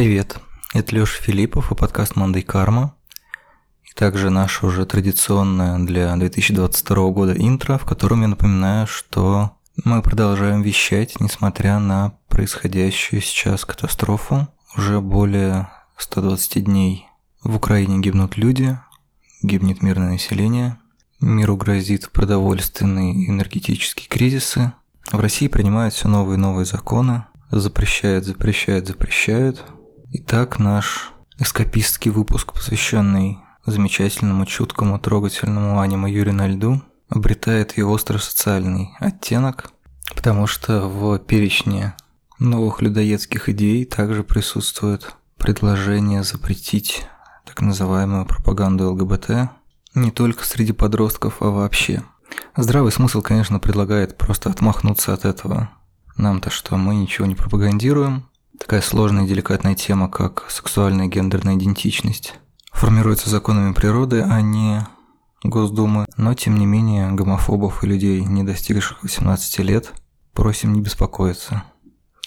Привет, это Лёша Филиппов и подкаст «Мандай Карма». И также наше уже традиционное для 2022 года интро, в котором я напоминаю, что мы продолжаем вещать, несмотря на происходящую сейчас катастрофу. Уже более 120 дней в Украине гибнут люди, гибнет мирное население, миру грозит продовольственные и энергетические кризисы. В России принимают все новые и новые законы, запрещают, запрещают, запрещают. Итак, наш эскапистский выпуск, посвященный замечательному, чуткому, трогательному аниме Юрий на льду, обретает и остро-социальный оттенок, потому что в перечне новых людоедских идей также присутствует предложение запретить так называемую пропаганду ЛГБТ не только среди подростков, а вообще. Здравый смысл, конечно, предлагает просто отмахнуться от этого. Нам-то что, мы ничего не пропагандируем. Такая сложная и деликатная тема, как сексуальная и гендерная идентичность, формируется законами природы, а не Госдумы. Но, тем не менее, гомофобов и людей, не достигших 18 лет, просим не беспокоиться.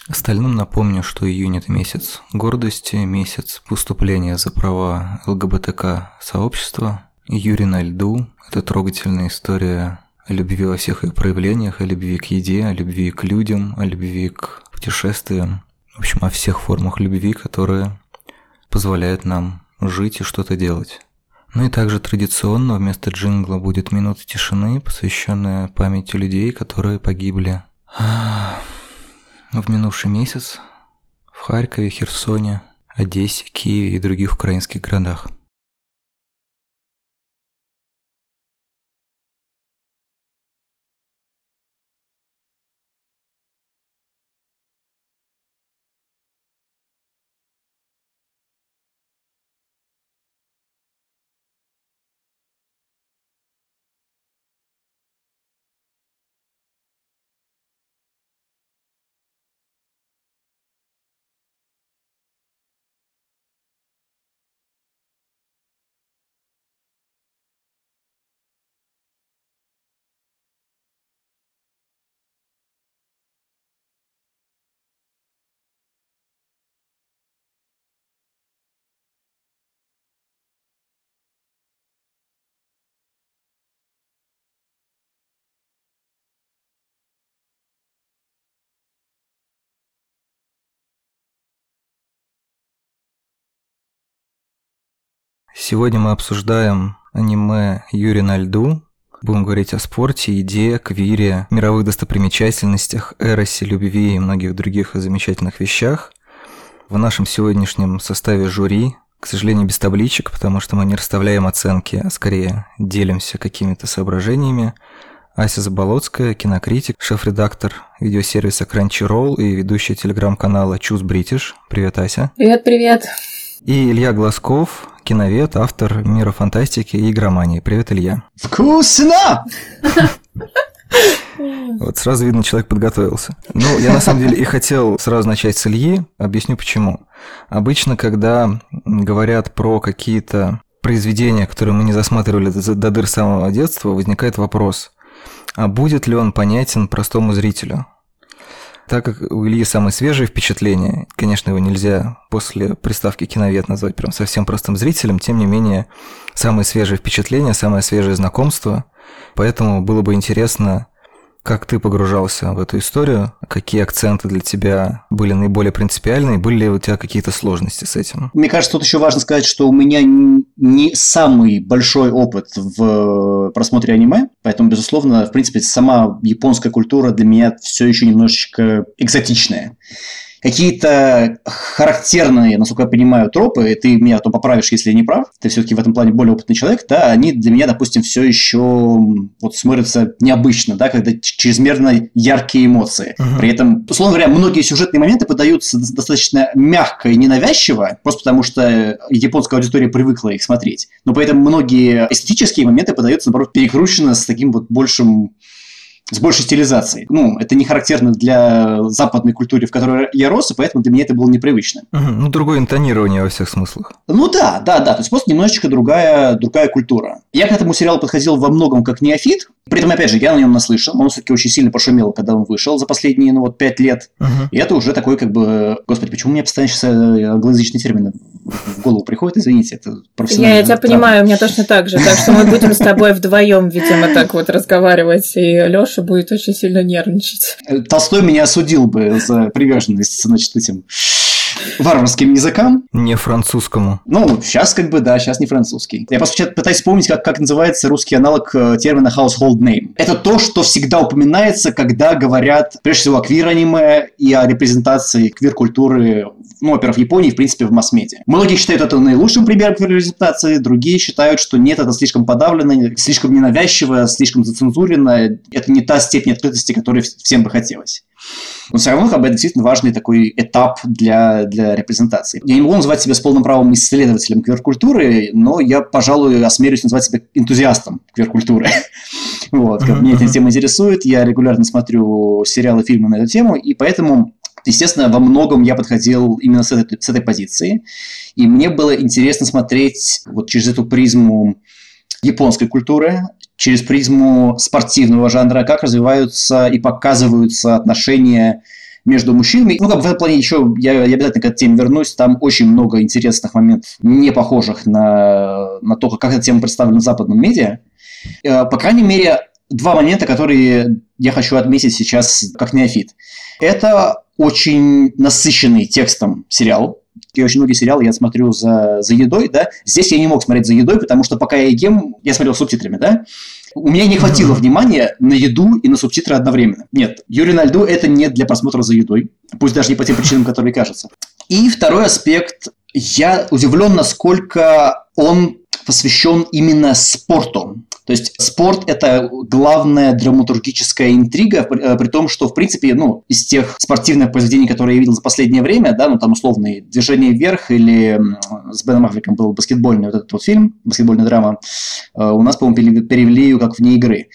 Остальным напомню, что июнь – это месяц гордости, месяц поступления за права ЛГБТК сообщества. Юрий на льду – это трогательная история о любви во всех ее проявлениях, о любви к еде, о любви к людям, о любви к путешествиям. В общем, о всех формах любви, которые позволяют нам жить и что-то делать. Ну и также традиционно вместо джингла будет минута тишины, посвященная памяти людей, которые погибли в минувший месяц в Харькове, Херсоне, Одессе, Киеве и других украинских городах. Сегодня мы обсуждаем аниме «Юрий на льду». Будем говорить о спорте, еде, квире, мировых достопримечательностях, эросе, любви и многих других замечательных вещах. В нашем сегодняшнем составе жюри, к сожалению, без табличек, потому что мы не расставляем оценки, а скорее делимся какими-то соображениями. Ася Заболоцкая, кинокритик, шеф-редактор видеосервиса Crunchyroll и ведущая телеграм-канала Choose British. Привет, Ася. Привет, привет. И Илья Глазков, киновед, автор мира фантастики и игромании. Привет, Илья. Вкусно! Вот сразу видно, человек подготовился. Ну, я на самом деле и хотел сразу начать с Ильи. Объясню почему. Обычно, когда говорят про какие-то произведения, которые мы не засматривали до дыр самого детства, возникает вопрос, а будет ли он понятен простому зрителю? Так как у Ильи самые свежие впечатления, конечно, его нельзя после приставки киновед назвать прям совсем простым зрителем, тем не менее, самые свежие впечатления, самое свежее знакомство. Поэтому было бы интересно как ты погружался в эту историю? Какие акценты для тебя были наиболее принципиальные? Были ли у тебя какие-то сложности с этим? Мне кажется, тут еще важно сказать, что у меня не самый большой опыт в просмотре аниме, поэтому, безусловно, в принципе, сама японская культура для меня все еще немножечко экзотичная какие-то характерные, насколько я понимаю, тропы, и ты меня потом поправишь, если я не прав, ты все-таки в этом плане более опытный человек, да, они для меня, допустим, все еще вот смотрятся необычно, да, когда чрезмерно яркие эмоции. Uh-huh. При этом, условно говоря, многие сюжетные моменты подаются достаточно мягко и ненавязчиво, просто потому что японская аудитория привыкла их смотреть. Но при этом многие эстетические моменты подаются, наоборот, перекручено с таким вот большим с большей стилизацией. Ну, это не характерно для западной культуры, в которой я рос, и поэтому для меня это было непривычно. Угу, ну, другое интонирование во всех смыслах. Ну да, да, да, то есть просто немножечко другая, другая культура. Я к этому сериалу подходил во многом как неофит, при этом, опять же, я на нем наслышан, он все-таки очень сильно пошумел, когда он вышел за последние, ну вот, пять лет. Угу. И это уже такой, как бы, господи, почему мне постоянно сейчас э, англоязычные термины в голову приходят, извините, это профессионально. Я, я тебя понимаю, у меня точно так же, так что мы будем с тобой вдвоем, видимо, так вот разговаривать, и Лёша будет очень сильно нервничать. Толстой меня осудил бы за приверженность, значит, этим варварским языкам. Не французскому. Ну, сейчас как бы, да, сейчас не французский. Я просто пытаюсь вспомнить, как, как называется русский аналог э, термина household name. Это то, что всегда упоминается, когда говорят, прежде всего, о квир-аниме и о репрезентации квир-культуры ну, во-первых, в Японии, в принципе, в масс-медиа. Многие считают это наилучшим примером квир-репрезентации, другие считают, что нет, это слишком подавлено, слишком ненавязчиво, слишком зацензурено, это не та степень открытости, которой всем бы хотелось. Но все равно как бы, это действительно важный такой этап для, для репрезентации. Я не могу называть себя с полным правом исследователем квир-культуры, но я, пожалуй, осмелюсь назвать себя энтузиастом квир-культуры. вот, как меня эта тема интересует, я регулярно смотрю сериалы, фильмы на эту тему, и поэтому Естественно, во многом я подходил именно с этой, с этой позиции, и мне было интересно смотреть вот через эту призму японской культуры, через призму спортивного жанра, как развиваются и показываются отношения между мужчинами. Ну, как в этом плане еще, я, я обязательно к этой теме вернусь, там очень много интересных моментов, не похожих на, на то, как эта тема представлена в западном медиа. Э, по крайней мере, два момента, которые я хочу отметить сейчас как неофит. Это очень насыщенный текстом сериал, и очень многие сериалы я смотрю за, за едой, да. Здесь я не мог смотреть за едой, потому что пока я ем, я смотрел субтитрами, да. У меня не хватило внимания на еду и на субтитры одновременно. Нет, Юрий на льду это не для просмотра за едой, пусть даже не по тем причинам, которые кажутся. И второй аспект, я удивлен, насколько он посвящен именно спорту. То есть спорт – это главная драматургическая интрига, э, при том, что, в принципе, ну, из тех спортивных произведений, которые я видел за последнее время, да, ну, там, условные «Движение вверх» или с Беном Аффлеком был баскетбольный вот этот вот фильм, баскетбольная драма, э, у нас, по-моему, перевели ее как «Вне игры».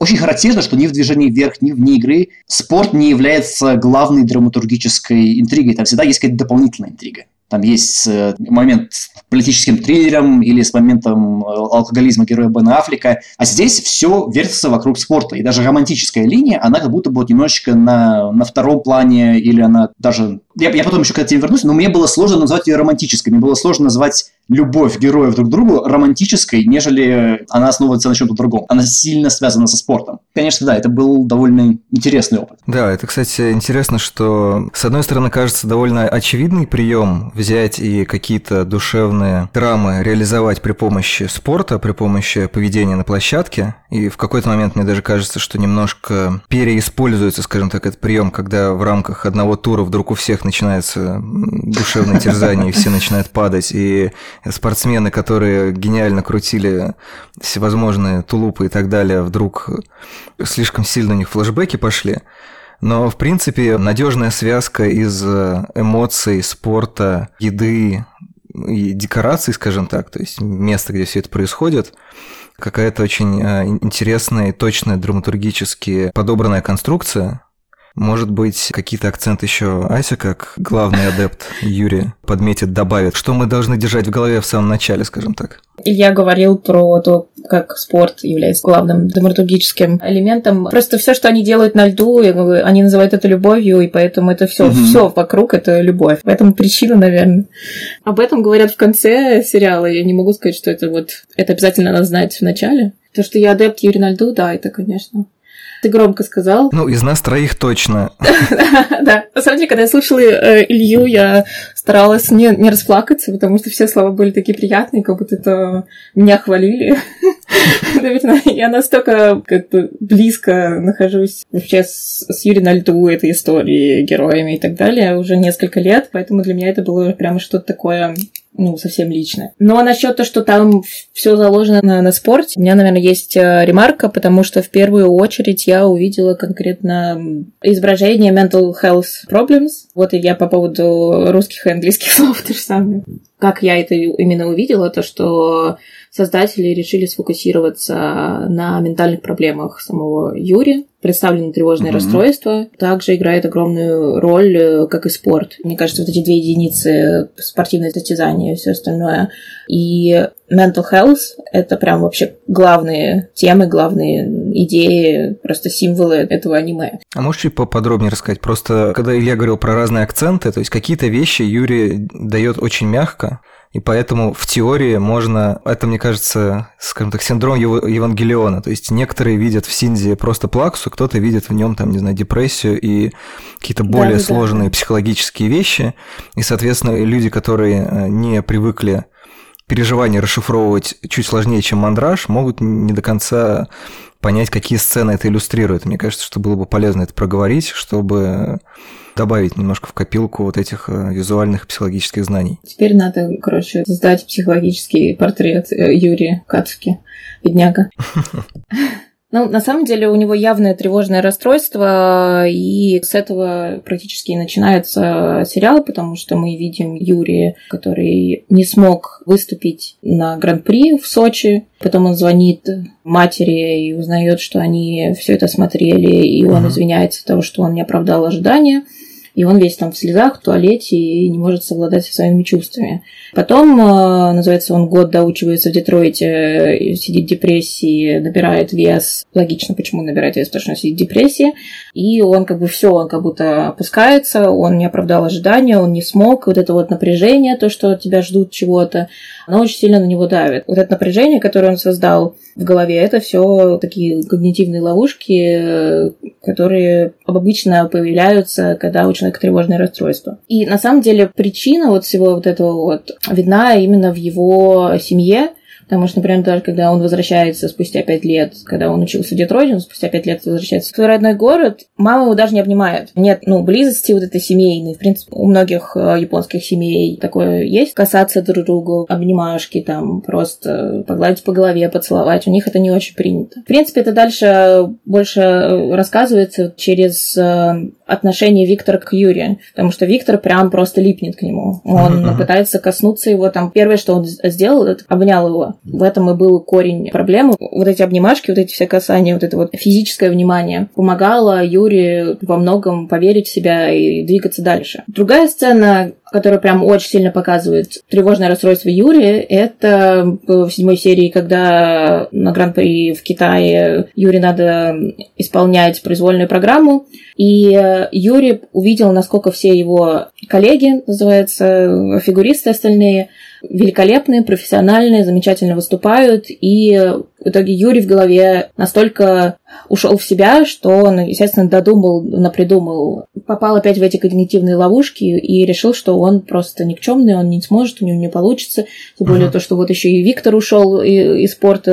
Очень характерно, что ни в движении вверх, ни вне игры спорт не является главной драматургической интригой. Там всегда есть какая-то дополнительная интрига. Там есть э, момент с политическим триллером или с моментом э, алкоголизма героя Бена Аффлека. А здесь все вертится вокруг спорта. И даже романтическая линия, она как будто бы вот немножечко на, на втором плане, или она даже... Я, я потом еще к этому вернусь, но мне было сложно назвать ее романтической. Мне было сложно назвать любовь героев друг к другу романтической, нежели она основывается на чем-то другом. Она сильно связана со спортом. Конечно, да, это был довольно интересный опыт. Да, это, кстати, интересно, что с одной стороны кажется довольно очевидный прием взять и какие-то душевные драмы реализовать при помощи спорта, при помощи поведения на площадке. И в какой-то момент мне даже кажется, что немножко переиспользуется, скажем так, этот прием, когда в рамках одного тура вдруг у всех начинается душевное терзание, и все начинают падать, и спортсмены, которые гениально крутили всевозможные тулупы и так далее, вдруг слишком сильно у них флешбеки пошли. Но, в принципе, надежная связка из эмоций, спорта, еды и декораций, скажем так, то есть место, где все это происходит, какая-то очень э, интересная и точная драматургически подобранная конструкция, может быть, какие-то акценты еще Ася, как главный адепт Юрия, подметит, добавит, что мы должны держать в голове в самом начале, скажем так. Я говорил про то, как спорт является главным драматургическим элементом. Просто все, что они делают на льду, они называют это любовью, и поэтому это все, угу. все вокруг это любовь. Поэтому причина, наверное. Об этом говорят в конце сериала. Я не могу сказать, что это вот это обязательно надо знать в начале. То, что я адепт Юрия на льду, да, это, конечно, ты громко сказал. Ну, из нас троих точно. Да. На самом деле, когда я слушала э, Илью, я старалась не, не расплакаться, потому что все слова были такие приятные, как будто это меня хвалили. Наверное, я настолько как бы близко нахожусь вообще с, Юрием на льду этой истории, героями и так далее уже несколько лет, поэтому для меня это было прямо что-то такое ну, совсем личное. Но насчет того, что там все заложено на, на спорте, у меня, наверное, есть э, ремарка, потому что в первую очередь я увидела конкретно изображение mental health problems. Вот и я по поводу русских и английских слов то же самое как я это именно увидела, то что создатели решили сфокусироваться на ментальных проблемах самого Юри, представлено тревожное mm-hmm. расстройство, также играет огромную роль, э, как и спорт. Мне кажется, вот эти две единицы спортивное состязание и все остальное. И mental health — это прям вообще главные темы, главные идеи, просто символы этого аниме. А можешь чуть поподробнее рассказать? Просто когда Илья говорил про разные акценты, то есть какие-то вещи Юрий дает очень мягко, и поэтому в теории можно, это, мне кажется, скажем так, синдром Евангелиона. То есть некоторые видят в Синзе просто плаксу, кто-то видит в нем, там, не знаю, депрессию и какие-то более да, сложные да. психологические вещи. И, соответственно, люди, которые э, не привыкли переживания расшифровывать чуть сложнее, чем мандраж, могут не до конца понять, какие сцены это иллюстрирует. Мне кажется, что было бы полезно это проговорить, чтобы добавить немножко в копилку вот этих э, визуальных психологических знаний. Теперь надо, короче, создать психологический портрет э, Юрия Кацуки, бедняга. Ну, на самом деле у него явное тревожное расстройство, и с этого практически и начинается сериал, потому что мы видим Юрия, который не смог выступить на Гран-при в Сочи. Потом он звонит матери и узнает, что они все это смотрели, и он uh-huh. извиняется за того, что он не оправдал ожидания и он весь там в слезах, в туалете и не может совладать со своими чувствами. Потом, э, называется, он год доучивается в Детройте, э, сидит в депрессии, набирает вес. Логично, почему набирает вес, потому что он сидит в депрессии. И он как бы все, он как будто опускается, он не оправдал ожидания, он не смог. Вот это вот напряжение, то, что тебя ждут чего-то, оно очень сильно на него давит. Вот это напряжение, которое он создал в голове, это все такие когнитивные ловушки, которые обычно появляются, когда у человека тревожное расстройство. И на самом деле причина вот всего вот этого вот видна именно в его семье, Потому что, например, даже когда он возвращается спустя пять лет, когда он учился Детройте, он спустя пять лет возвращается в свой родной город, мама его даже не обнимает. Нет, ну, близости вот этой семейной. В принципе, у многих э, японских семей такое есть. Касаться друг другу, обнимашки там, просто погладить по голове, поцеловать. У них это не очень принято. В принципе, это дальше больше рассказывается через э, отношение Виктора к Юрию, потому что Виктор прям просто липнет к нему. Он uh-huh. пытается коснуться его. Там первое, что он сделал, это обнял его. В этом и был корень проблемы. Вот эти обнимашки, вот эти все касания, вот это вот физическое внимание помогало Юре во многом поверить в себя и двигаться дальше. Другая сцена, которая прям очень сильно показывает тревожное расстройство Юрия, это в седьмой серии, когда на Гран-при в Китае Юре надо исполнять произвольную программу, и Юрий увидел, насколько все его коллеги, называется, фигуристы остальные, великолепные, профессиональные, замечательно выступают, и в итоге Юрий в голове настолько ушел в себя, что он, естественно, додумал, напридумал, попал опять в эти когнитивные ловушки и решил, что он просто никчемный, он не сможет, у него не получится. Тем более uh-huh. то, что вот еще и Виктор ушел из спорта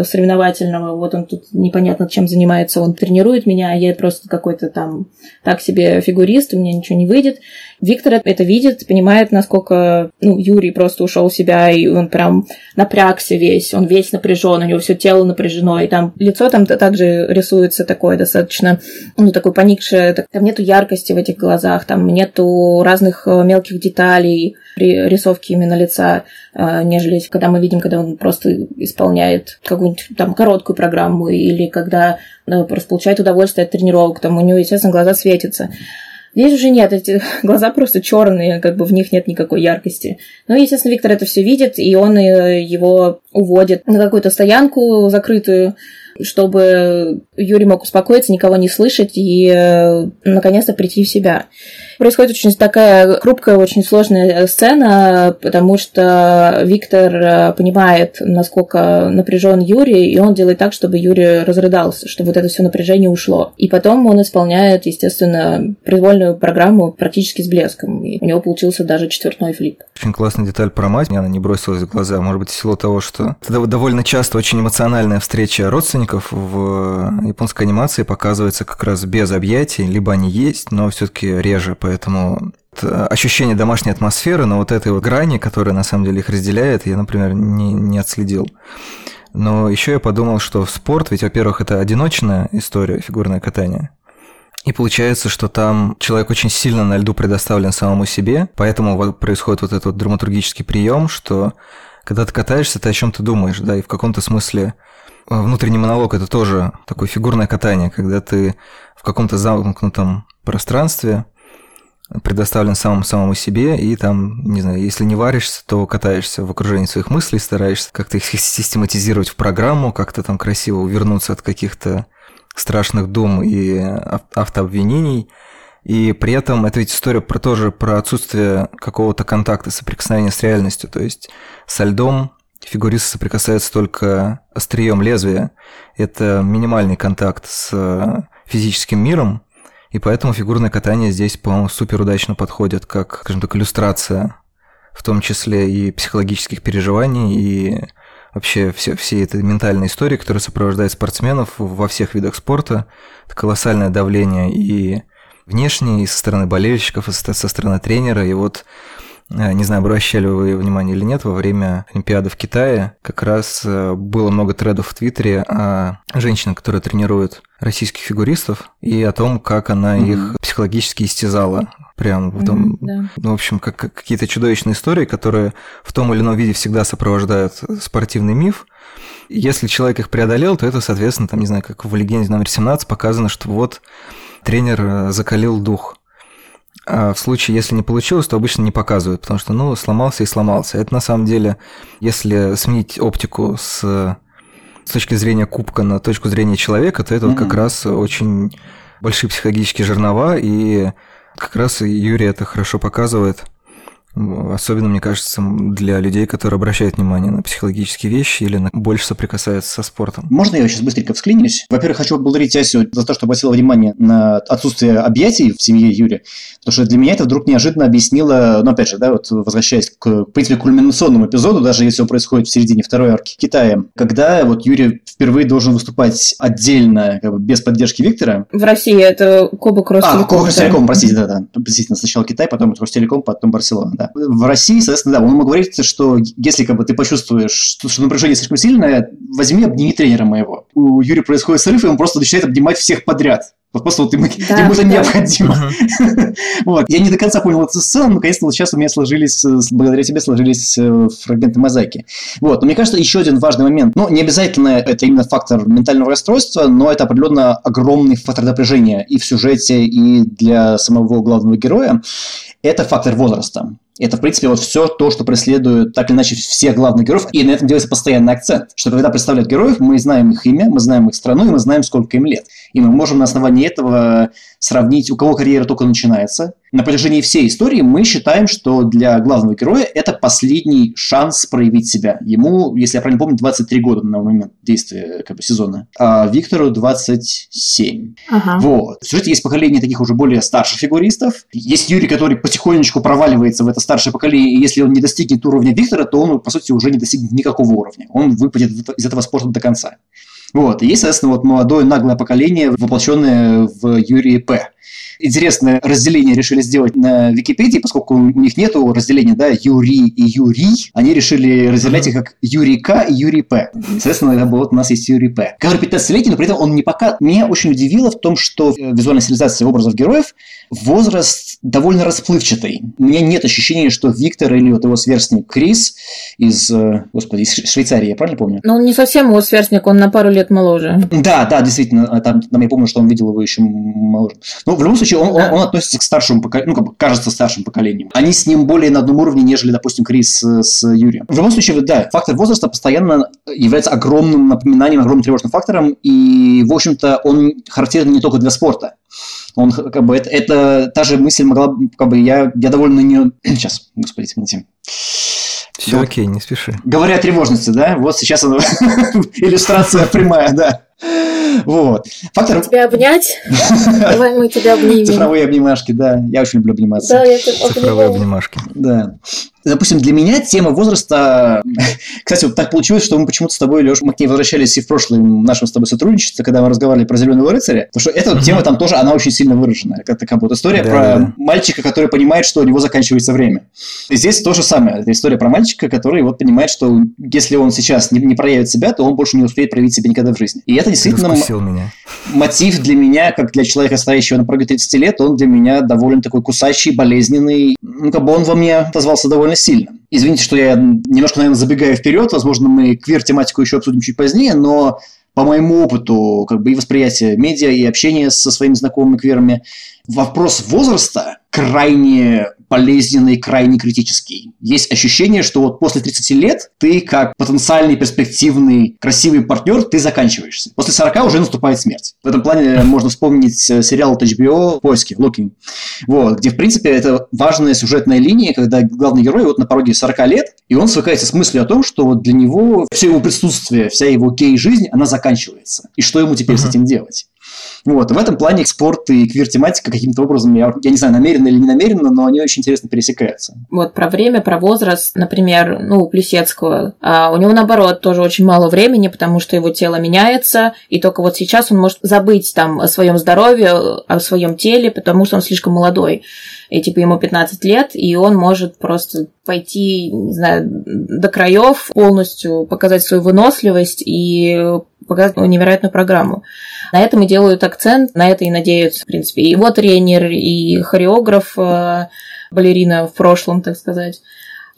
э, соревновательного, вот он тут непонятно чем занимается, он тренирует меня, а я просто какой-то там так себе фигурист, у меня ничего не выйдет. Виктор это видит, понимает, насколько ну, Юрий просто ушел в себя, и он прям напрягся весь, он весь напряжен, у него все тело напряжено, и там лицо там также рисуется такое достаточно, ну, такое поникшее, там нету яркости в этих глазах, там нету разных э, мелких деталей при рисовке именно лица, э, нежели когда мы видим, когда он просто исполняет какую-нибудь там короткую программу или когда э, просто получает удовольствие от тренировок, там у него, естественно, глаза светятся. Здесь уже нет, эти глаза просто черные, как бы в них нет никакой яркости. Ну, естественно, Виктор это все видит, и он э, его уводит на какую-то стоянку закрытую, чтобы Юрий мог успокоиться, никого не слышать и э, наконец-то прийти в себя. Происходит очень такая хрупкая, очень сложная сцена, потому что Виктор э, понимает, насколько напряжен Юрий, и он делает так, чтобы Юрий разрыдался, чтобы вот это все напряжение ушло. И потом он исполняет, естественно, произвольную программу практически с блеском. И у него получился даже четвертной флип. Очень классная деталь про мать, мне она не бросилась в глаза. Может быть, в силу того, что это довольно часто очень эмоциональная встреча родственников в японской анимации показывается как раз без объятий, либо они есть, но все-таки реже поэтому ощущение домашней атмосферы, но вот этой вот грани, которая на самом деле их разделяет, я, например, не, не отследил. Но еще я подумал, что в спорт, ведь, во-первых, это одиночная история, фигурное катание. И получается, что там человек очень сильно на льду предоставлен самому себе, поэтому вот происходит вот этот вот драматургический прием, что когда ты катаешься, ты о чем то думаешь, да, и в каком-то смысле э, внутренний монолог это тоже такое фигурное катание, когда ты в каком-то замкнутом пространстве предоставлен самому самому себе, и там, не знаю, если не варишься, то катаешься в окружении своих мыслей, стараешься как-то их систематизировать в программу, как-то там красиво увернуться от каких-то страшных дум и автообвинений. И при этом это ведь история про тоже про отсутствие какого-то контакта, соприкосновения с реальностью. То есть со льдом фигурист соприкасается только острием лезвия. Это минимальный контакт с физическим миром, и поэтому фигурное катание здесь, по-моему, супер удачно подходит как, скажем так, иллюстрация, в том числе и психологических переживаний, и вообще все, все этой ментальной истории, которая сопровождает спортсменов во всех видах спорта. Это колоссальное давление и внешнее, и со стороны болельщиков, и со стороны тренера. И вот Э, не знаю, обращали вы внимание или нет, во время Олимпиады в Китае как раз э, было много тредов в Твиттере о женщине, которая тренирует российских фигуристов, и о том, как она mm-hmm. их психологически истязала. Прям в том, mm-hmm, да. ну, в общем, как, как какие-то чудовищные истории, которые в том или ином виде всегда сопровождают спортивный миф. Если человек их преодолел, то это, соответственно, там, не знаю, как в легенде номер 17 показано, что вот тренер э, закалил дух а в случае, если не получилось, то обычно не показывают, потому что, ну, сломался и сломался. Это на самом деле, если сменить оптику с, с точки зрения кубка на точку зрения человека, то это mm-hmm. вот как раз очень большие психологические жернова, и как раз Юрий это хорошо показывает – Особенно, мне кажется, для людей, которые обращают внимание на психологические вещи или на больше соприкасаются со спортом. Можно я сейчас быстренько всклинюсь? Во-первых, хочу поблагодарить Асю за то, что обратила внимание на отсутствие объятий в семье Юрия, потому что для меня это вдруг неожиданно объяснило, ну, опять же, да, вот возвращаясь к, в принципе, кульминационному эпизоду, даже если он происходит в середине второй арки Китая, когда вот Юрий впервые должен выступать отдельно, как бы без поддержки Виктора. В России это Кубок Ростелеком. А, Кубок Ростелеком, простите, да, да. Действительно, сначала Китай, потом Ростелеком, потом Барселона, да. В России, соответственно, да, он мог говорить, что если как бы ты почувствуешь, что, что напряжение слишком сильное, возьми, обними тренера моего. У Юрия происходит срыв, и он просто начинает обнимать всех подряд. Вот просто вот ему, да, ему это да. необходимо. Uh-huh. вот. Я не до конца понял эту сцену, но наконец-то вот сейчас у меня сложились, благодаря тебе сложились э, фрагменты мозаики. Вот. Но мне кажется, еще один важный момент. Ну, не обязательно это именно фактор ментального расстройства, но это определенно огромный фактор напряжения и в сюжете, и для самого главного героя. Это фактор возраста. Это, в принципе, вот все то, что преследует так или иначе всех главных героев, и на этом делается постоянный акцент, что когда представляют героев, мы знаем их имя, мы знаем их страну, и мы знаем, сколько им лет. И мы можем на основании этого сравнить, у кого карьера только начинается. На протяжении всей истории мы считаем, что для главного героя это последний шанс проявить себя. Ему, если я правильно помню, 23 года на момент действия как бы, сезона, а Виктору 27. Ага. Вот. В сюжете есть поколение таких уже более старших фигуристов. Есть Юрий, который потихонечку проваливается в это старшее поколение, и если он не достигнет уровня Виктора, то он, по сути, уже не достигнет никакого уровня. Он выпадет из этого спорта до конца. Вот. И есть, соответственно, вот молодое наглое поколение, воплощенное в Юрии П интересное разделение решили сделать на Википедии, поскольку у них нет разделения, да, Юрий и Юрий, они решили разделять их как Юрий К и Юрий П. Соответственно, вот у нас есть Юрий П. Который 15-летний, но при этом он не пока... Меня очень удивило в том, что визуальная стилизация образов героев возраст довольно расплывчатый. У меня нет ощущения, что Виктор или вот его сверстник Крис из, э, господи, из Швейцарии, я правильно помню? Но он не совсем его сверстник, он на пару лет моложе. Да, да, действительно, там, там я помню, что он видел его еще моложе. Но в любом случае, он, да. он, он относится к старшему поколению, ну, как бы кажется старшим поколением. Они с ним более на одном уровне, нежели, допустим, Крис с, с Юрием. В любом случае, да, фактор возраста постоянно является огромным напоминанием, огромным тревожным фактором, и, в общем-то, он характерен не только для спорта. Он как бы это, это та же мысль могла как бы я я довольно не сейчас господи извините все вот. окей, не спеши. Говоря о тревожности, да, вот сейчас она иллюстрация прямая, да. Вот. Фактор... Тебя обнять? Давай мы тебя обнимем. Цифровые обнимашки, да. Я очень люблю обниматься. Да, я Цифровые обнимашки. Да. допустим, для меня тема возраста... Кстати, вот так получилось, что мы почему-то с тобой, Леш, мы к ней возвращались и в прошлом нашем с тобой сотрудничестве, когда мы разговаривали про Зеленого рыцаря, потому что эта вот тема там тоже, она очень сильно выражена. Это как вот история Да, про да. мальчика, который понимает, что у него заканчивается время. И здесь то же самое. Это история про мальчика, который вот понимает, что если он сейчас не, не проявит себя, то он больше не успеет проявить себя никогда в жизни. И это действительно раскусил меня. мотив для меня, как для человека, стоящего на пороге 30 лет, он для меня довольно такой кусачий, болезненный. Ну, как бы он во мне отозвался довольно сильно. Извините, что я немножко, наверное, забегаю вперед. Возможно, мы квир-тематику еще обсудим чуть позднее, но по моему опыту, как бы и восприятия медиа, и общения со своими знакомыми квирами, вопрос возраста крайне болезненный, крайне критический. Есть ощущение, что вот после 30 лет ты как потенциальный, перспективный, красивый партнер, ты заканчиваешься. После 40 уже наступает смерть. В этом плане можно вспомнить э, сериал от HBO «Поиски», «Looking», вот, где, в принципе, это важная сюжетная линия, когда главный герой вот на пороге 40 лет, и он свыкается с мыслью о том, что вот для него все его присутствие, вся его гей-жизнь, она заканчивается. И что ему теперь с Мгм. этим делать? Вот, в этом плане спорт и квир-тематика каким-то образом, я, я не знаю, намеренно или не намеренно, но они очень интересно пересекаются. Вот про время, про возраст, например, ну, у Плесецкого. А у него, наоборот, тоже очень мало времени, потому что его тело меняется, и только вот сейчас он может забыть там о своем здоровье, о своем теле, потому что он слишком молодой. И типа ему 15 лет, и он может просто пойти, не знаю, до краев, полностью показать свою выносливость и показать невероятную программу. На этом и делают акцент, на это и надеются, в принципе. И его тренер, и хореограф, э, балерина в прошлом, так сказать.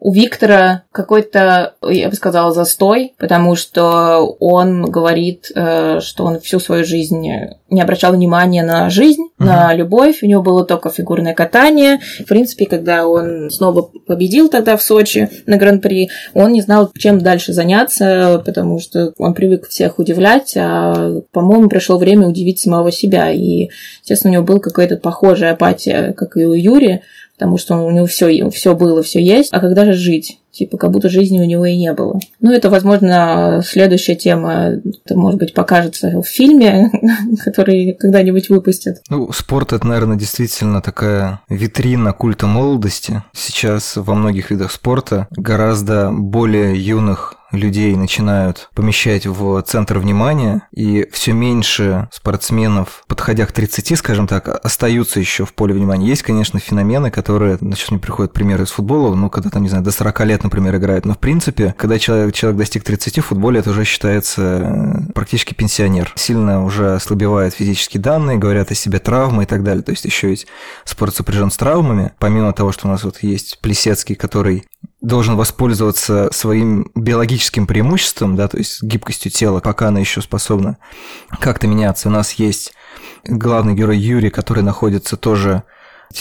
У Виктора какой-то, я бы сказала, застой, потому что он говорит, э, что он всю свою жизнь не обращал внимания на жизнь, Мгм. на любовь. У него было только фигурное катание. В принципе, когда он снова победил тогда в Сочи на Гран-при, он не знал, чем дальше заняться, потому что он привык всех удивлять, а, по-моему, пришло время удивить самого себя. И, естественно, у него была какая-то похожая апатия, как и у Юрия, потому что у него все, все было, все есть. А когда же жить? Типа, как будто жизни у него и не было. Ну, это, возможно, следующая тема, это, может быть, покажется в фильме, который когда-нибудь выпустят. Ну, спорт это, наверное, действительно такая витрина культа молодости. Сейчас во многих видах спорта гораздо более юных людей начинают помещать в центр внимания, и все меньше спортсменов, подходя к 30, скажем так, остаются еще в поле внимания. Есть, конечно, феномены, которые, сейчас мне приходят примеры из футбола, ну, когда там, не знаю, до 40 лет, например, играют, но в принципе, когда человек, человек достиг 30 в футболе, это уже считается э, практически пенсионер. Сильно уже ослабевают физические данные, говорят о себе травмы и так далее. То есть еще ведь спорт сопряжен с травмами. Помимо того, что у нас вот есть Плесецкий, который должен воспользоваться своим биологическим преимуществом, да, то есть гибкостью тела, пока она еще способна как-то меняться. У нас есть главный герой Юрий, который находится тоже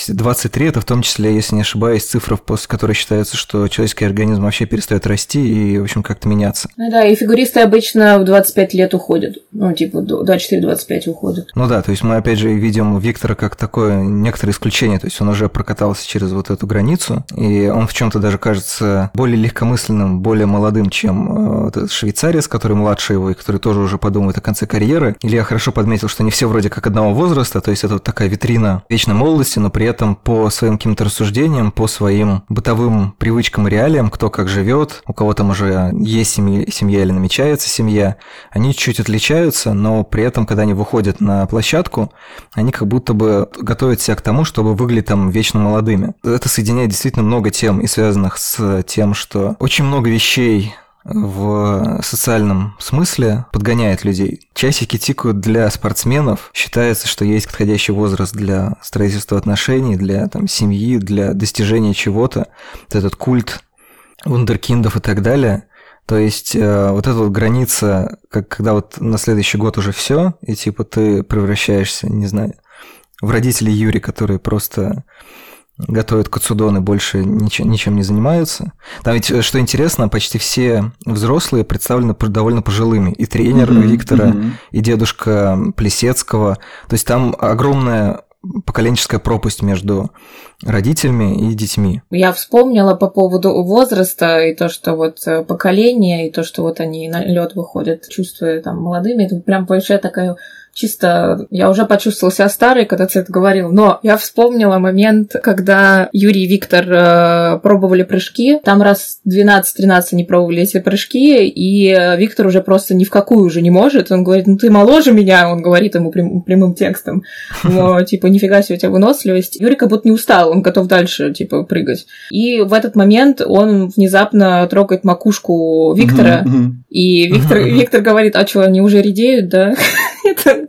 23 это в том числе, если не ошибаюсь, цифра, после которой считается, что человеческий организм вообще перестает расти и, в общем, как-то меняться. Ну да, и фигуристы обычно в 25 лет уходят. Ну, типа, до 24-25 уходят. Ну да, то есть мы опять же видим Виктора как такое некоторое исключение, то есть он уже прокатался через вот эту границу, и он в чем-то даже кажется более легкомысленным, более молодым, чем э, вот этот швейцарец, который младше его, и который тоже уже подумает о конце карьеры. Или я хорошо подметил, что не все вроде как одного возраста, то есть это вот такая витрина вечной молодости, но при этом по своим каким-то рассуждениям, по своим бытовым привычкам и реалиям, кто как живет, у кого там уже есть семья, семья или намечается семья, они чуть отличаются, но при этом, когда они выходят на площадку, они как будто бы готовят себя к тому, чтобы выглядеть там вечно молодыми. Это соединяет действительно много тем и связанных с тем, что очень много вещей в социальном смысле подгоняет людей. Часики тикают для спортсменов. Считается, что есть подходящий возраст для строительства отношений, для там, семьи, для достижения чего-то. Вот этот культ вундеркиндов и так далее. То есть э, вот эта вот граница, как когда вот на следующий год уже все, и типа ты превращаешься, не знаю, в родителей Юри, которые просто готовят кацудон и больше ничем, ничем не занимаются. Там ведь, э, что интересно, почти все взрослые представлены довольно пожилыми. И тренер Мгм, Виктора, мгм. и дедушка Плесецкого. То есть там огромная поколенческая пропасть между родителями и детьми. Я вспомнила по поводу возраста и то, что вот э, поколение, и то, что вот они на лед выходят, чувствуя там молодыми. Это прям большая такая чисто я уже почувствовала себя старой, когда ты это говорил, но я вспомнила момент, когда Юрий и Виктор э, пробовали прыжки, там раз 12-13 они пробовали эти прыжки, и Виктор уже просто ни в какую уже не может, он говорит, ну ты моложе меня, он говорит ему прям, прямым текстом, но, типа, нифига себе у тебя выносливость. Юрий как будто не устал, он готов дальше, типа, прыгать. И в этот момент он внезапно трогает макушку Виктора, и Виктор, Виктор говорит, а что, они уже редеют, да?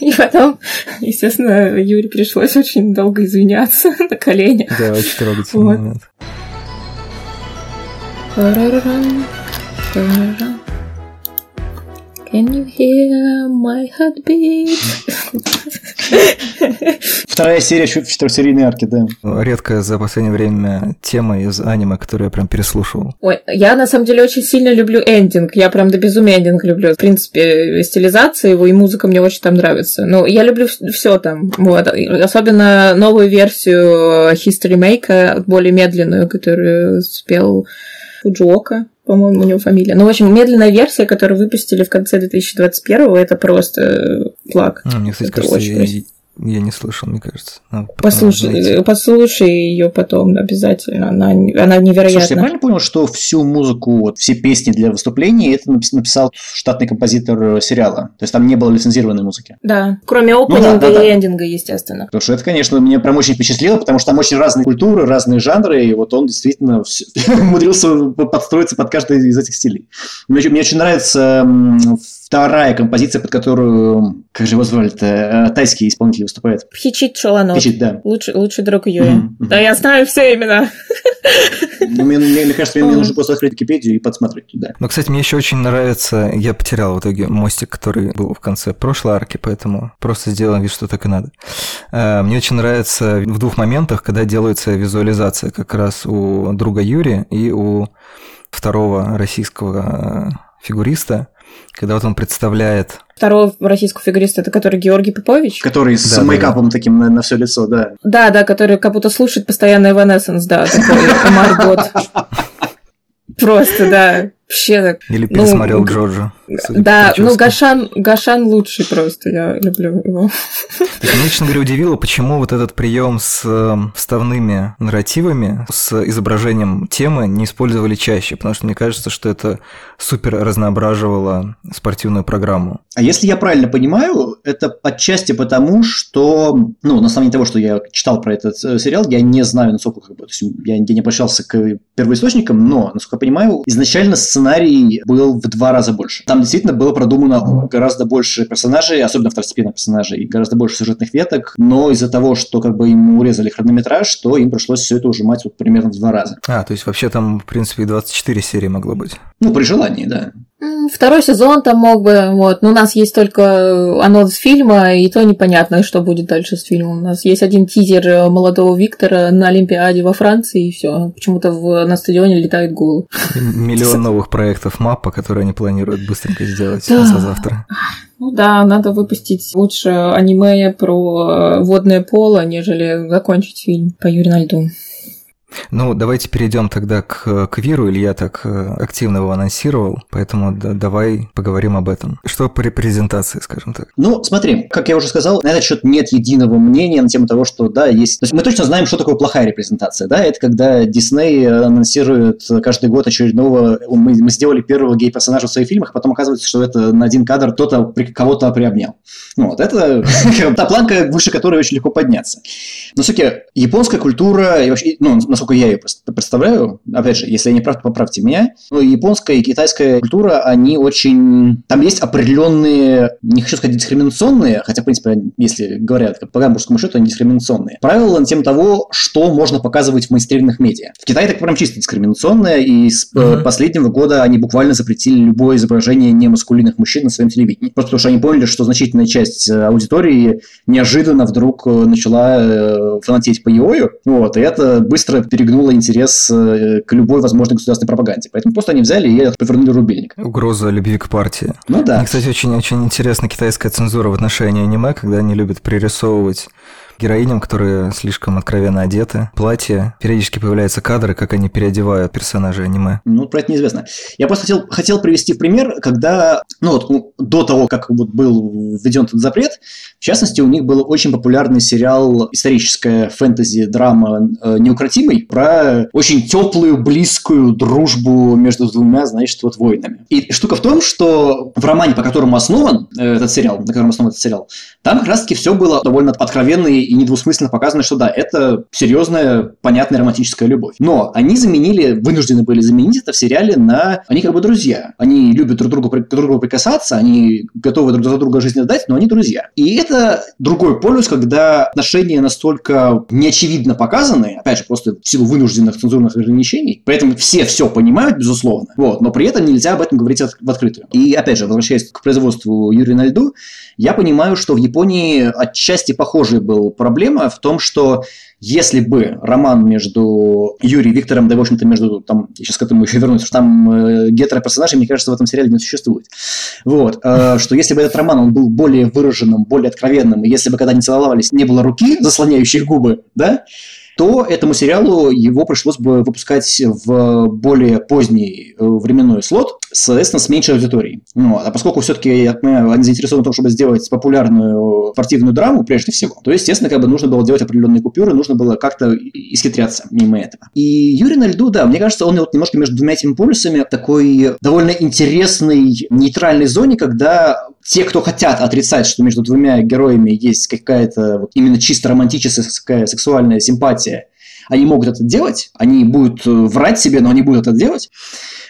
И потом, естественно, Юре пришлось очень долго извиняться на коленях. Да, очень трогательный вот. момент. Can you hear my heartbeat? Вторая серия четырехсерийной арки, да. Редкая за последнее время тема из аниме, которую я прям переслушивал. Ой, я на самом деле очень сильно люблю эндинг. Я прям до безумия эндинг люблю. В принципе, стилизация его и музыка мне очень там нравится. Но я люблю все там. Вот. Особенно новую версию History Make, более медленную, которую спел Фуджуока по-моему, у него фамилия. Ну, в общем, медленная версия, которую выпустили в конце 2021 это просто плак. А, мне, кстати, это кажется, я, я не слышал, мне кажется. Надо послушай, послушай ее потом обязательно. Она, она невероятна. Слушай, я правильно понял, что всю музыку, вот, все песни для выступлений это написал штатный композитор сериала? То есть там не было лицензированной музыки? Да, кроме опенинга ну, да, да, и эндинга, естественно. Потому что это, конечно, меня прям очень впечатлило, потому что там очень разные культуры, разные жанры, и вот он действительно умудрился подстроиться под каждый из этих стилей. Мне, мне очень нравится вторая композиция, под которую, как же его звали-то, э, тайский исполнитель выступает. Пхичит Шоланов. Пхичит, да. Лучший, лучший друг Юрия. Mm-hmm. Да, я знаю все имена. Ну, мне, мне, мне кажется, мне нужно просто открыть Википедию и подсмотреть туда. Ну, кстати, мне еще очень нравится, я потерял в итоге мостик, который был в конце прошлой арки, поэтому просто сделаем вид, что так и надо. Э, мне очень нравится в двух моментах, когда делается визуализация как раз у друга Юрия и у второго российского э, фигуриста, когда вот он представляет... Второго российского фигуриста, это который Георгий Попович? Который с да, мейкапом да. таким на, на все лицо, да. Да, да, который как будто слушает постоянно Evanescence, да, такой Амар. Просто, да. Вообще так. Или ну, пересмотрел ну, Джорджа. Да, ну Гашан, Гашан лучший просто, я люблю его. Так, меня, честно говоря, удивило, почему вот этот прием с э, вставными нарративами, с изображением темы не использовали чаще, потому что мне кажется, что это супер разноображивало спортивную программу. А если я правильно понимаю, это отчасти потому, что, ну, на самом деле того, что я читал про этот э, сериал, я не знаю, насколько, как бы, то есть я, я не обращался к первоисточникам, но, насколько я понимаю, изначально сценарий был в два раза больше. Там действительно было продумано гораздо больше персонажей, особенно второстепенных персонажей, гораздо больше сюжетных веток, но из-за того, что как бы им урезали хронометраж, то им пришлось все это ужимать вот примерно в два раза. А, то есть вообще там, в принципе, 24 серии могло быть. Ну, при желании, да. Второй сезон там мог бы, вот, но у нас есть только анонс фильма, и то непонятно, что будет дальше с фильмом. У нас есть один тизер молодого Виктора на Олимпиаде во Франции, и все. Почему-то в, на стадионе летает гул. Миллион новых проектов мапа, которые они планируют быстренько сделать да. за завтра. Ну да, надо выпустить лучше аниме про водное поло, нежели закончить фильм по Юрию на льду. Ну, давайте перейдем тогда к, к Виру. Илья так э, активно его анонсировал, поэтому да, давай поговорим об этом. Что по репрезентации, скажем так? Ну, смотри, как я уже сказал, на этот счет нет единого мнения на тему того, что, да, есть... То есть мы точно знаем, что такое плохая репрезентация, да, это когда Дисней анонсирует каждый год очередного... Мы, мы сделали первого гей-персонажа в своих фильмах, а потом оказывается, что это на один кадр кто-то кого-то приобнял. Вот, это та планка, выше которой очень легко подняться. Но все-таки японская культура, и вообще, ну, насколько я ее представляю, опять же, если я не прав, поправьте меня, но японская и китайская культура, они очень... Там есть определенные, не хочу сказать дискриминационные, хотя, в принципе, если говорят по гамбургскому счету, они дискриминационные. Правила на тем того, что можно показывать в мейнстримных медиа. В Китае так прям чисто дискриминационное, и с uh-huh. последнего года они буквально запретили любое изображение немаскулинных мужчин на своем телевидении. Просто потому что они поняли, что значительная часть э, аудитории неожиданно вдруг э, начала фанатеть по Иою, вот, и это быстро перегнуло интерес э, к любой возможной государственной пропаганде. Поэтому просто они взяли и повернули рубильник. Угроза любви к партии. Ну да. Мне, кстати, очень, очень интересна китайская цензура в отношении аниме, когда они любят пририсовывать героиням, которые слишком откровенно одеты, платье. Периодически появляются кадры, как они переодевают персонажей аниме. Ну, про это неизвестно. Я просто хотел, хотел привести пример, когда, ну вот, до того, как вот был введен этот запрет, в частности, у них был очень популярный сериал историческая фэнтези-драма э, «Неукротимый» про очень теплую, близкую дружбу между двумя, значит, вот воинами. И штука в том, что в романе, по которому основан э, этот сериал, на котором основан этот сериал, там как раз-таки все было довольно откровенно недвусмысленно показано, что да, это серьезная, понятная романтическая любовь. Но они заменили, вынуждены были заменить это в сериале на... Они как бы друзья. Они любят друг другу, друг другу прикасаться, они готовы друг за друга жизнь отдать, но они друзья. И это другой полюс, когда отношения настолько неочевидно показаны, опять же, просто в силу вынужденных цензурных ограничений, поэтому все все понимают, безусловно, вот, но при этом нельзя об этом говорить в открытую. И опять же, возвращаясь к производству Юрия на льду, я понимаю, что в Японии отчасти похожая была проблема в том, что если бы роман между Юрием и Виктором, да, в общем-то, между, там, я сейчас к этому еще вернусь, что там э, гетероперсонажей, мне кажется, в этом сериале не существует. Вот, э, что если бы этот роман, он был более выраженным, более откровенным, и если бы, когда они целовались, не было руки, заслоняющих губы, да, то этому сериалу его пришлось бы выпускать в более поздний э, временной слот, соответственно, с меньшей аудиторией. Ну, а поскольку все-таки, они заинтересованы в том, чтобы сделать популярную спортивную драму, прежде всего, то, естественно, как бы нужно было делать определенные купюры, нужно было как-то исхитряться мимо этого. И Юрий на льду, да, мне кажется, он вот немножко между двумя этими полюсами такой довольно интересной нейтральной зоне, когда те, кто хотят отрицать, что между двумя героями есть какая-то вот именно чисто романтическая сексуальная симпатия, они могут это делать, они будут врать себе, но они будут это делать.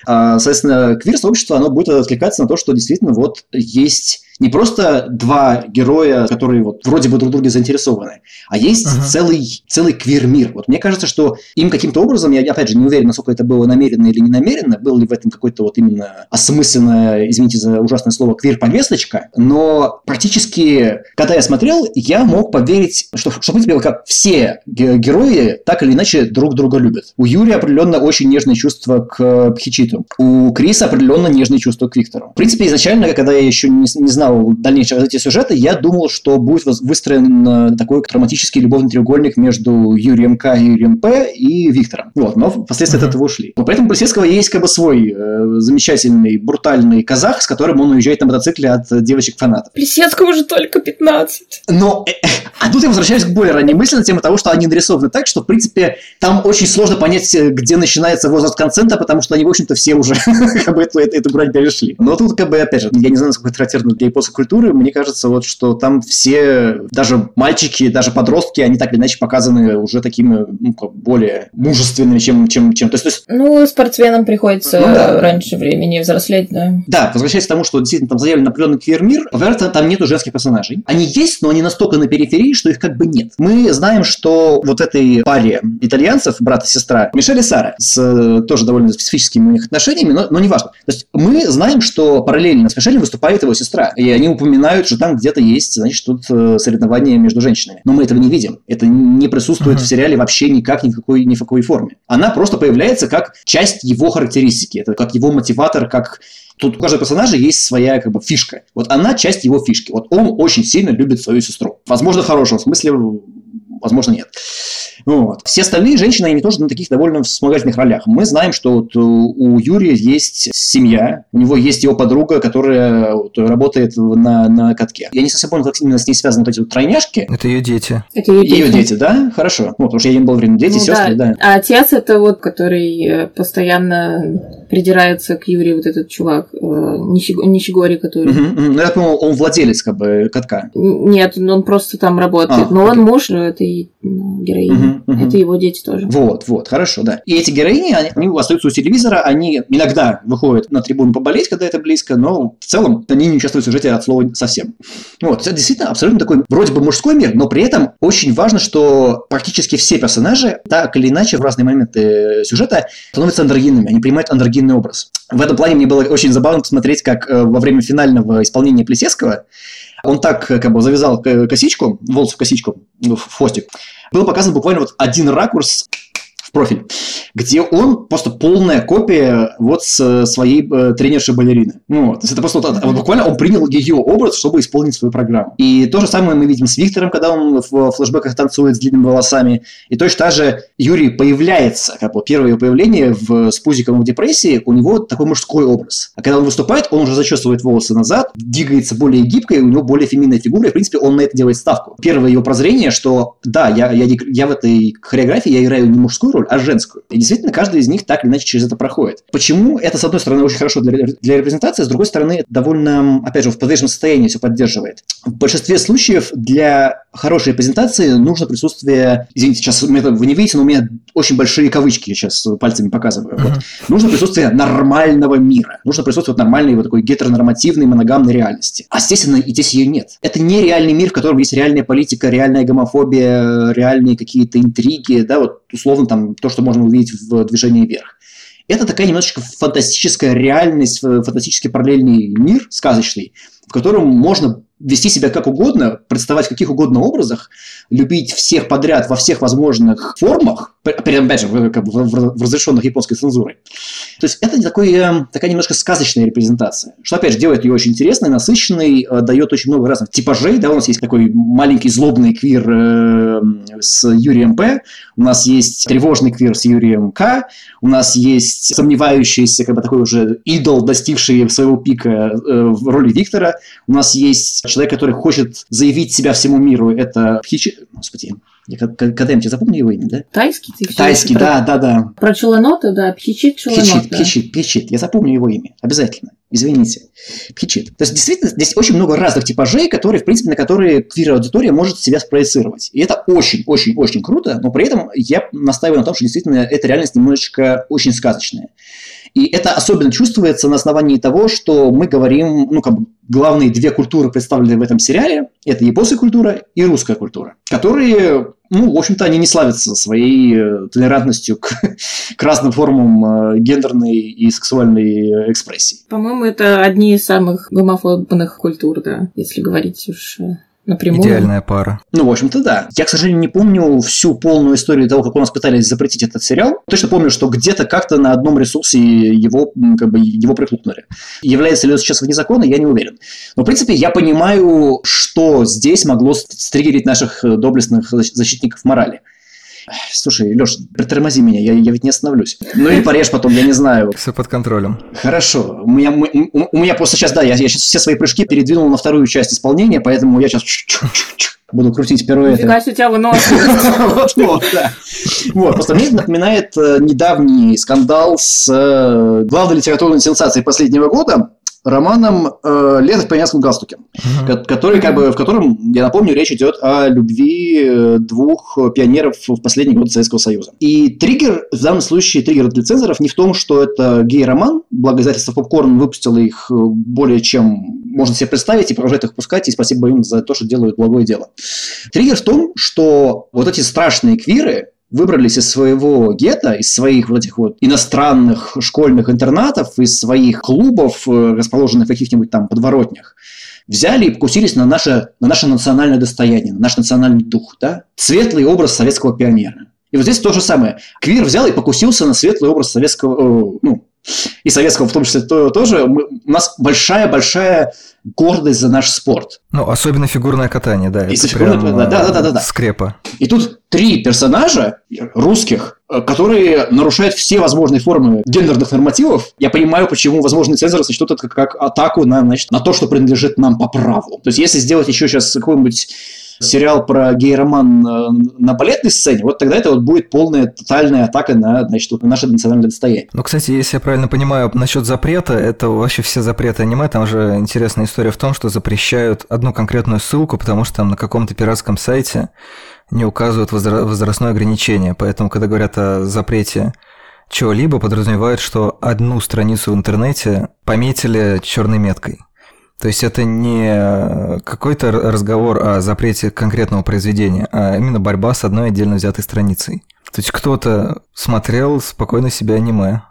А, соответственно, квир-сообщество, оно будет откликаться на то, что действительно вот есть не просто два героя, которые вот вроде бы друг друге заинтересованы, а есть uh-huh. целый, целый квир-мир. Вот мне кажется, что им каким-то образом, я опять же не уверен, насколько это было намеренно или не намеренно, было ли в этом какое-то вот именно осмысленное, извините за ужасное слово, квир-повесточка, но практически, когда я смотрел, я мог поверить, что, что в принципе, как все герои так или иначе друг друга любят. У Юрия определенно очень нежное чувство к Пхичиту. У Криса определенно нежное чувство к Виктору. В принципе, изначально, когда я еще не, не знал дальнейшее развитие сюжета, я думал, что будет выстроен э, такой драматический любовный треугольник между Юрием К, Юрием П и Виктором. Вот, но впоследствии mm-hmm. от этого ушли. Но поэтому у Плесецкого есть как бы свой э, замечательный, брутальный казах, с которым он уезжает на мотоцикле от девочек-фанатов. Плесецкого уже только 15. Но, э, э, а тут я возвращаюсь к более ранней мысли на тему того, что они нарисованы так, что, в принципе, там очень сложно понять, где начинается возраст концента, потому что они, в общем-то, все уже как бы эту, эту, грань перешли. Но тут, как бы, опять же, я не знаю, насколько это характерно для после культуры, мне кажется, вот, что там все, даже мальчики, даже подростки, они так или иначе показаны уже такими, ну, более мужественными, чем, чем, чем... То есть, то есть... Ну, спортсменам приходится ну, да. раньше времени взрослеть, да. Да, возвращаясь к тому, что действительно там заявлен определенный квир-мир, там нету женских персонажей. Они есть, но они настолько на периферии, что их как бы нет. Мы знаем, что вот этой паре итальянцев, брат и сестра, Мишель и Сара, с э, тоже довольно специфическими у них отношениями, но, но не важно. То есть мы знаем, что параллельно с Мишелем выступает его сестра, и они упоминают упоминают, что там где-то есть, значит, тут э, соревнования между женщинами. Но мы этого не видим. Это не присутствует uh-huh. в сериале вообще никак, ни в какой, ни в какой форме. Она просто появляется как часть его характеристики. Это как его мотиватор, как Тут у каждого персонажа есть своя как бы фишка. Вот она часть его фишки. Вот он очень сильно любит свою сестру. Возможно, в хорошем смысле, возможно, нет. Вот. Все остальные женщины, они тоже на таких довольно вспомогательных ролях. Мы знаем, что вот у Юрия есть семья, у него есть его подруга, которая вот работает на, на катке. Я не совсем понял, как именно с ней связаны вот эти вот тройняшки. Это ее дети. Это ее дети. Ее дети, да? Хорошо. Ну, потому что я не был время. Дети, ну, сестры, да. да. А отец это вот, который э, постоянно придирается к Юрию, вот этот чувак, э, Нищегори, который... Угу, угу. Ну, я думал, он владелец как бы катка. Нет, он просто там работает. А, Но окей. он муж этой ну, героини. Угу угу. это его дети тоже. Вот, вот, хорошо, да. И эти героини, они, они остаются у телевизора, они иногда выходят на трибуну поболеть, когда это близко, но в целом они не участвуют в сюжете от слова совсем. Вот, это действительно абсолютно такой вроде бы мужской мир, но при этом очень важно, что практически все персонажи, так или иначе, в разные моменты сюжета становятся андрогинными, они принимают андрогинный образ. В этом плане мне было очень забавно посмотреть, как э, во время финального исполнения Плесецкого он так э, как бы завязал косичку, волосы в косичку, в хвостик, был показан буквально вот один ракурс в профиль, где он просто полная копия вот с своей э, тренершей балерины. Ну, то есть это просто вот, вот, буквально он принял ее образ, чтобы исполнить свою программу. И то же самое мы видим с Виктором, когда он в флешбеках танцует с длинными волосами. И точно так же Юрий появляется, как бы первое его появление в, с пузиком в депрессии, у него такой мужской образ. А когда он выступает, он уже зачесывает волосы назад, двигается более гибко, и у него более феминная фигура, и, в принципе, он на это делает ставку. Первое его прозрение, что да, я, я, я в этой хореографии я играю не мужскую роль, а женскую. И действительно, каждый из них так или иначе через это проходит. Почему это, с одной стороны, очень хорошо для, для репрезентации, с другой стороны, довольно, опять же, в подвижном состоянии все поддерживает. В большинстве случаев для хорошей репрезентации нужно присутствие, извините, сейчас вы не видите, но у меня очень большие кавычки сейчас пальцами показываю. Mm-hmm. Вот. Нужно присутствие нормального мира. Нужно присутствие нормальной вот такой гетеронормативной моногамной реальности. А естественно, и здесь ее нет. Это не реальный мир, в котором есть реальная политика, реальная гомофобия, реальные какие-то интриги, да, вот условно там то, что можно увидеть в движении вверх. Это такая немножечко фантастическая реальность, фантастический параллельный мир сказочный, в котором можно вести себя как угодно, представать в каких угодно образах, любить всех подряд во всех возможных формах, опять же, в, в, в разрешенных японской цензурой. То есть это такой, э, такая немножко сказочная репрезентация, что, опять же, делает ее очень интересной, насыщенной, э, дает очень много разных типажей. Да, у нас есть такой маленький злобный квир э, с Юрием П, у нас есть тревожный квир с Юрием К, у нас есть сомневающийся, как бы такой уже идол, достигший своего пика э, в роли Виктора, у нас есть человек, который хочет заявить себя всему миру, это Хичи... Господи, я тебе запомню его имя, да? Тайский? Ты Тайский, да, да, да. Про Челонота, да, Пхичит Челонот. Пхичит. Пхичит, Пхичит, я запомню его имя, обязательно. Извините. Пхичит. То есть, действительно, здесь очень много разных типажей, которые, в принципе, на которые квир-аудитория может себя спроецировать. И это очень-очень-очень круто, но при этом я настаиваю на том, что действительно эта реальность немножечко очень сказочная. И это особенно чувствуется на основании того, что мы говорим, ну, как бы, главные две культуры, представленные в этом сериале, это японская культура и русская культура, которые, ну, в общем-то, они не славятся своей э, толерантностью к, к разным формам э, гендерной и сексуальной экспрессии. По-моему, это одни из самых гомофобных культур, да, если говорить уж э, напрямую. Идеальная пара. Ну, в общем-то, да. Я, к сожалению, не помню всю полную историю того, как у нас пытались запретить этот сериал. Точно помню, что где-то как-то на одном ресурсе его, как бы, его прихлопнули. Является ли это сейчас вне закона, я не уверен. Но, в принципе, я понимаю, что здесь могло стригерить наших доблестных защитников морали. Слушай, Леш, притормози меня, я, я ведь не остановлюсь. Ну или порежь потом, я не знаю. Все под контролем. Хорошо. У меня, у, у меня просто сейчас, да, я, я сейчас все свои прыжки передвинул на вторую часть исполнения, поэтому я сейчас буду крутить первое. Нифига себе тебя Вот, вот, да. Вот, просто мне напоминает э, недавний скандал с э, главной литературной сенсацией последнего года, романом э, «Лето в пионерском галстуке», uh-huh. который, как бы, в котором, я напомню, речь идет о любви э, двух пионеров в последние годы Советского Союза. И триггер, в данном случае триггер для цензоров не в том, что это гей-роман, благо издательство «Попкорн» выпустило их э, более чем можно себе представить и продолжает их пускать, и спасибо им за то, что делают благое дело. Триггер в том, что вот эти страшные квиры, выбрались из своего гетто, из своих вот этих вот иностранных школьных интернатов, из своих клубов, э, расположенных в каких-нибудь там подворотнях, взяли и покусились на наше, на наше национальное достояние, на наш национальный дух, да? Светлый образ советского пионера. И вот здесь то же самое. Квир взял и покусился на светлый образ советского, э, ну, и советского в том числе то, тоже, мы, у нас большая-большая гордость за наш спорт. Ну, особенно фигурное катание, да. И это фигурное прям, да, да, да, да, да. Скрепа. И тут три персонажа русских, э, которые нарушают все возможные формы гендерных нормативов. Я понимаю, почему возможные цензоры сочтут это как, как атаку на, значит, на то, что принадлежит нам по праву. То есть, если сделать еще сейчас какой-нибудь сериал про гей-роман на балетной сцене, вот тогда это вот будет полная тотальная атака на, значит, наше национальное достояние. Ну, кстати, если я правильно понимаю, насчет запрета, это вообще все запреты аниме, там же интересная история в том, что запрещают одну конкретную ссылку, потому что там на каком-то пиратском сайте не указывают возрастное ограничение, поэтому, когда говорят о запрете чего-либо, подразумевают, что одну страницу в интернете пометили черной меткой. То есть это не какой-то разговор о запрете конкретного произведения, а именно борьба с одной отдельно взятой страницей. То есть кто-то смотрел спокойно себе аниме,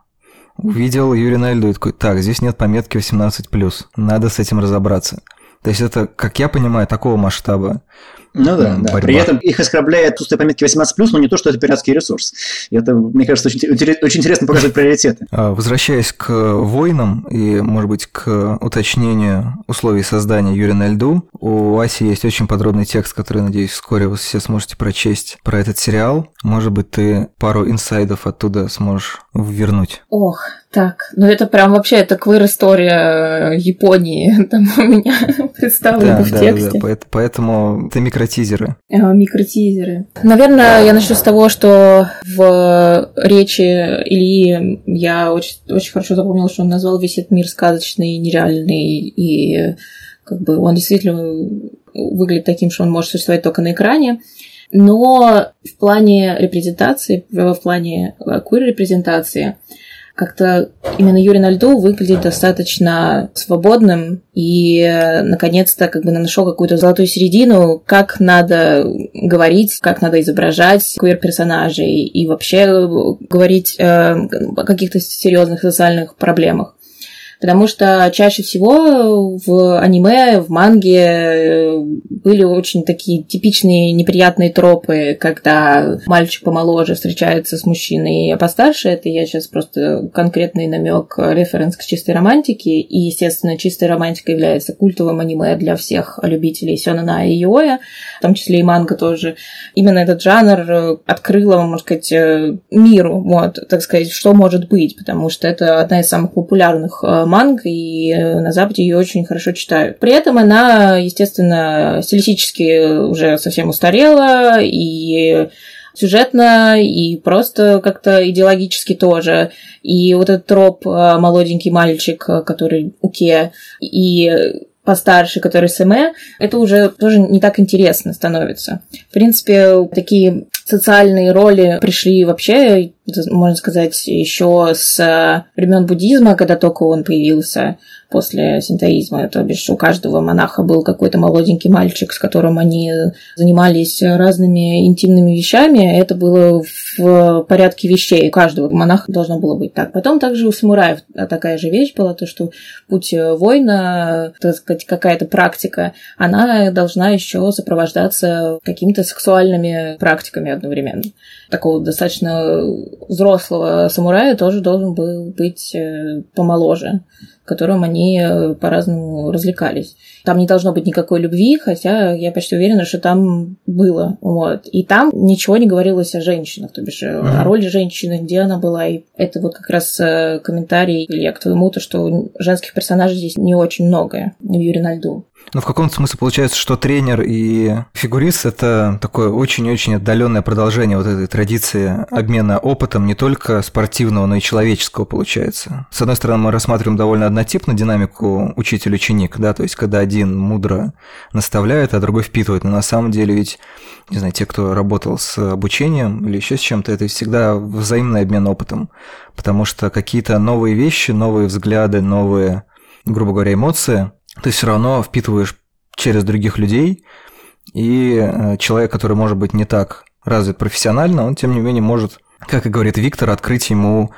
увидел Юрия на льду и такой, так, здесь нет пометки 18+, надо с этим разобраться. То есть это, как я понимаю, такого масштаба ну да, да. При этом их оскорбляет пустые пометки 18+, но не то, что это пиратский ресурс. И это, мне кажется, очень, очень интересно показывает приоритеты. А, возвращаясь к войнам и, может быть, к уточнению условий создания Юрия на льду, у Аси есть очень подробный текст, который, надеюсь, вскоре вы все сможете прочесть про этот сериал. Может быть, ты пару инсайдов оттуда сможешь вернуть. Ох, так, ну это прям вообще, это квир-история Японии там у меня представлена да, в да, тексте. Да, поэтому это микротизеры. А, микротизеры. Наверное, я начну с того, что в речи Ильи я очень, очень хорошо запомнила, что он назвал весь этот мир сказочный, нереальный, и как бы он действительно выглядит таким, что он может существовать только на экране. Но в плане репрезентации, в плане queer-репрезентации, как-то именно Юрий на льду выглядит достаточно свободным и наконец-то как бы нашел какую-то золотую середину, как надо говорить, как надо изображать квир-персонажей и вообще говорить э, о каких-то серьезных социальных проблемах. Потому что чаще всего в аниме, в манге э, были очень такие типичные неприятные тропы, когда мальчик помоложе встречается с мужчиной постарше. Это я сейчас просто конкретный намек, референс к чистой романтике. И, естественно, чистая романтика является культовым аниме для всех любителей Сёнэна и Йоя, в том числе и манга тоже. Именно этот жанр открыла, можно сказать, э, миру, вот, так сказать, что может быть, потому что это одна из самых популярных э, манг, и э, на Западе ее очень хорошо читают. При этом она, естественно, стилистически уже совсем устарела, и сюжетно и просто как-то идеологически тоже. И вот этот троп э, молоденький мальчик, э, который Уке, и постарше, который СМЭ, это уже тоже не так интересно становится. В принципе, такие социальные роли пришли вообще, можно сказать, еще с времен буддизма, когда только он появился после синтоизма. То бишь у каждого монаха был какой-то молоденький мальчик, с которым они занимались разными интимными вещами. Это было в порядке вещей. У каждого монаха должно было быть так. Потом также у самураев такая же вещь была, то что путь воина, так сказать, какая-то практика, она должна еще сопровождаться какими-то сексуальными практиками одновременно. Такого достаточно взрослого самурая тоже должен был быть э, помоложе которым они э, по-разному развлекались. Там не должно быть никакой любви, хотя я почти уверена, что там было. Вот. И там ничего не говорилось о женщинах, то бишь mm-hmm. о роли женщины, где она была. И это вот как раз э, комментарий, Илья, к твоему, то, что женских персонажей здесь не очень много в Юрии на льду. Но в каком-то смысле получается, что тренер и фигурист – это такое очень-очень отдаленное продолжение вот этой традиции обмена опытом не только спортивного, но и человеческого получается. С одной стороны, мы рассматриваем довольно однотипно динамику учитель-ученик, да, то есть когда один мудро наставляет, а другой впитывает. Но на самом деле ведь, не знаю, те, кто работал с обучением или еще с чем-то, это всегда взаимный обмен опытом, потому что какие-то новые вещи, новые взгляды, новые, грубо говоря, эмоции – ты все равно впитываешь через других людей, и э, человек, который может быть не так развит профессионально, он тем не менее может, как и говорит Виктор, открыть ему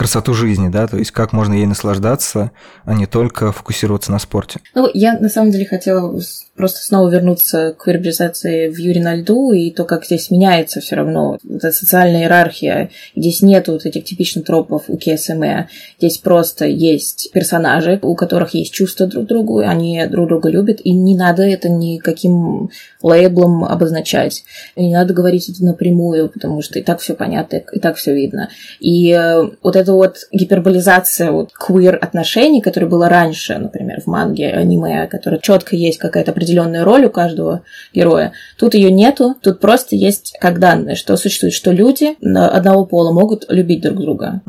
красоту жизни, да, то есть как можно ей наслаждаться, а не только фокусироваться на спорте. Ну, я на самом деле хотела просто снова вернуться к вербализации в Юрий на льду и то, как здесь меняется все равно эта социальная иерархия. Здесь нет вот этих типичных тропов у КСМЭ. Здесь просто есть персонажи, у которых есть чувства друг к другу, они друг друга любят, и не надо это никаким лейблом обозначать. И не надо говорить это напрямую, потому что и так все понятно, и так все видно. И э, вот эта вот гиперболизация вот queer отношений, которая была раньше, например, в манге, аниме, которая четко есть какая-то определенная роль у каждого героя. Тут ее нету, тут просто есть как данные, что существует, что люди одного пола могут любить друг друга.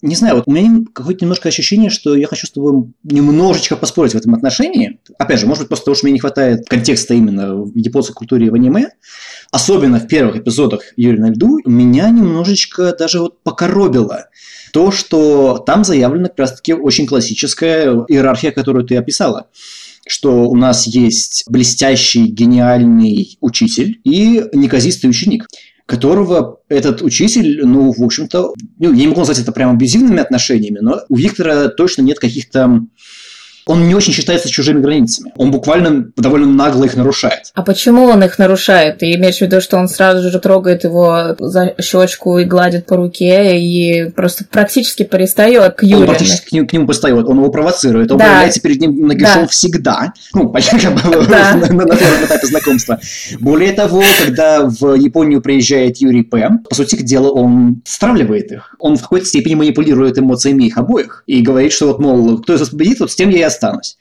Не знаю, вот у меня какое-то немножко ощущение, что я хочу с тобой немножечко поспорить в этом отношении. Опять же, может быть, просто потому что мне не хватает контекста именно в японской культуре и в аниме. Особенно в первых эпизодах Юрия на льду меня немножечко даже вот покоробило то, что там заявлена как раз-таки очень классическая иерархия, которую ты описала что у нас есть блестящий, гениальный учитель и неказистый ученик которого этот учитель, ну, в общем-то, ну, я не могу назвать это прям абьюзивными отношениями, но у Виктора точно нет каких-то он не очень считается чужими границами. Он буквально довольно нагло их нарушает. А почему он их нарушает? Ты имеешь в виду, что он сразу же трогает его за щечку и гладит по руке и просто практически пристает к Юрию? Он практически к нему, к нему пристает, он его провоцирует, он да. появляется перед ним нагишом да. всегда. Ну, да. на, на, на этапе знакомства. Более того, когда в Японию приезжает Юрий П., по сути дела, он стравливает их. Он в какой-то степени манипулирует эмоциями их обоих и говорит, что вот, мол, кто из вас победит, вот с тем я и останусь.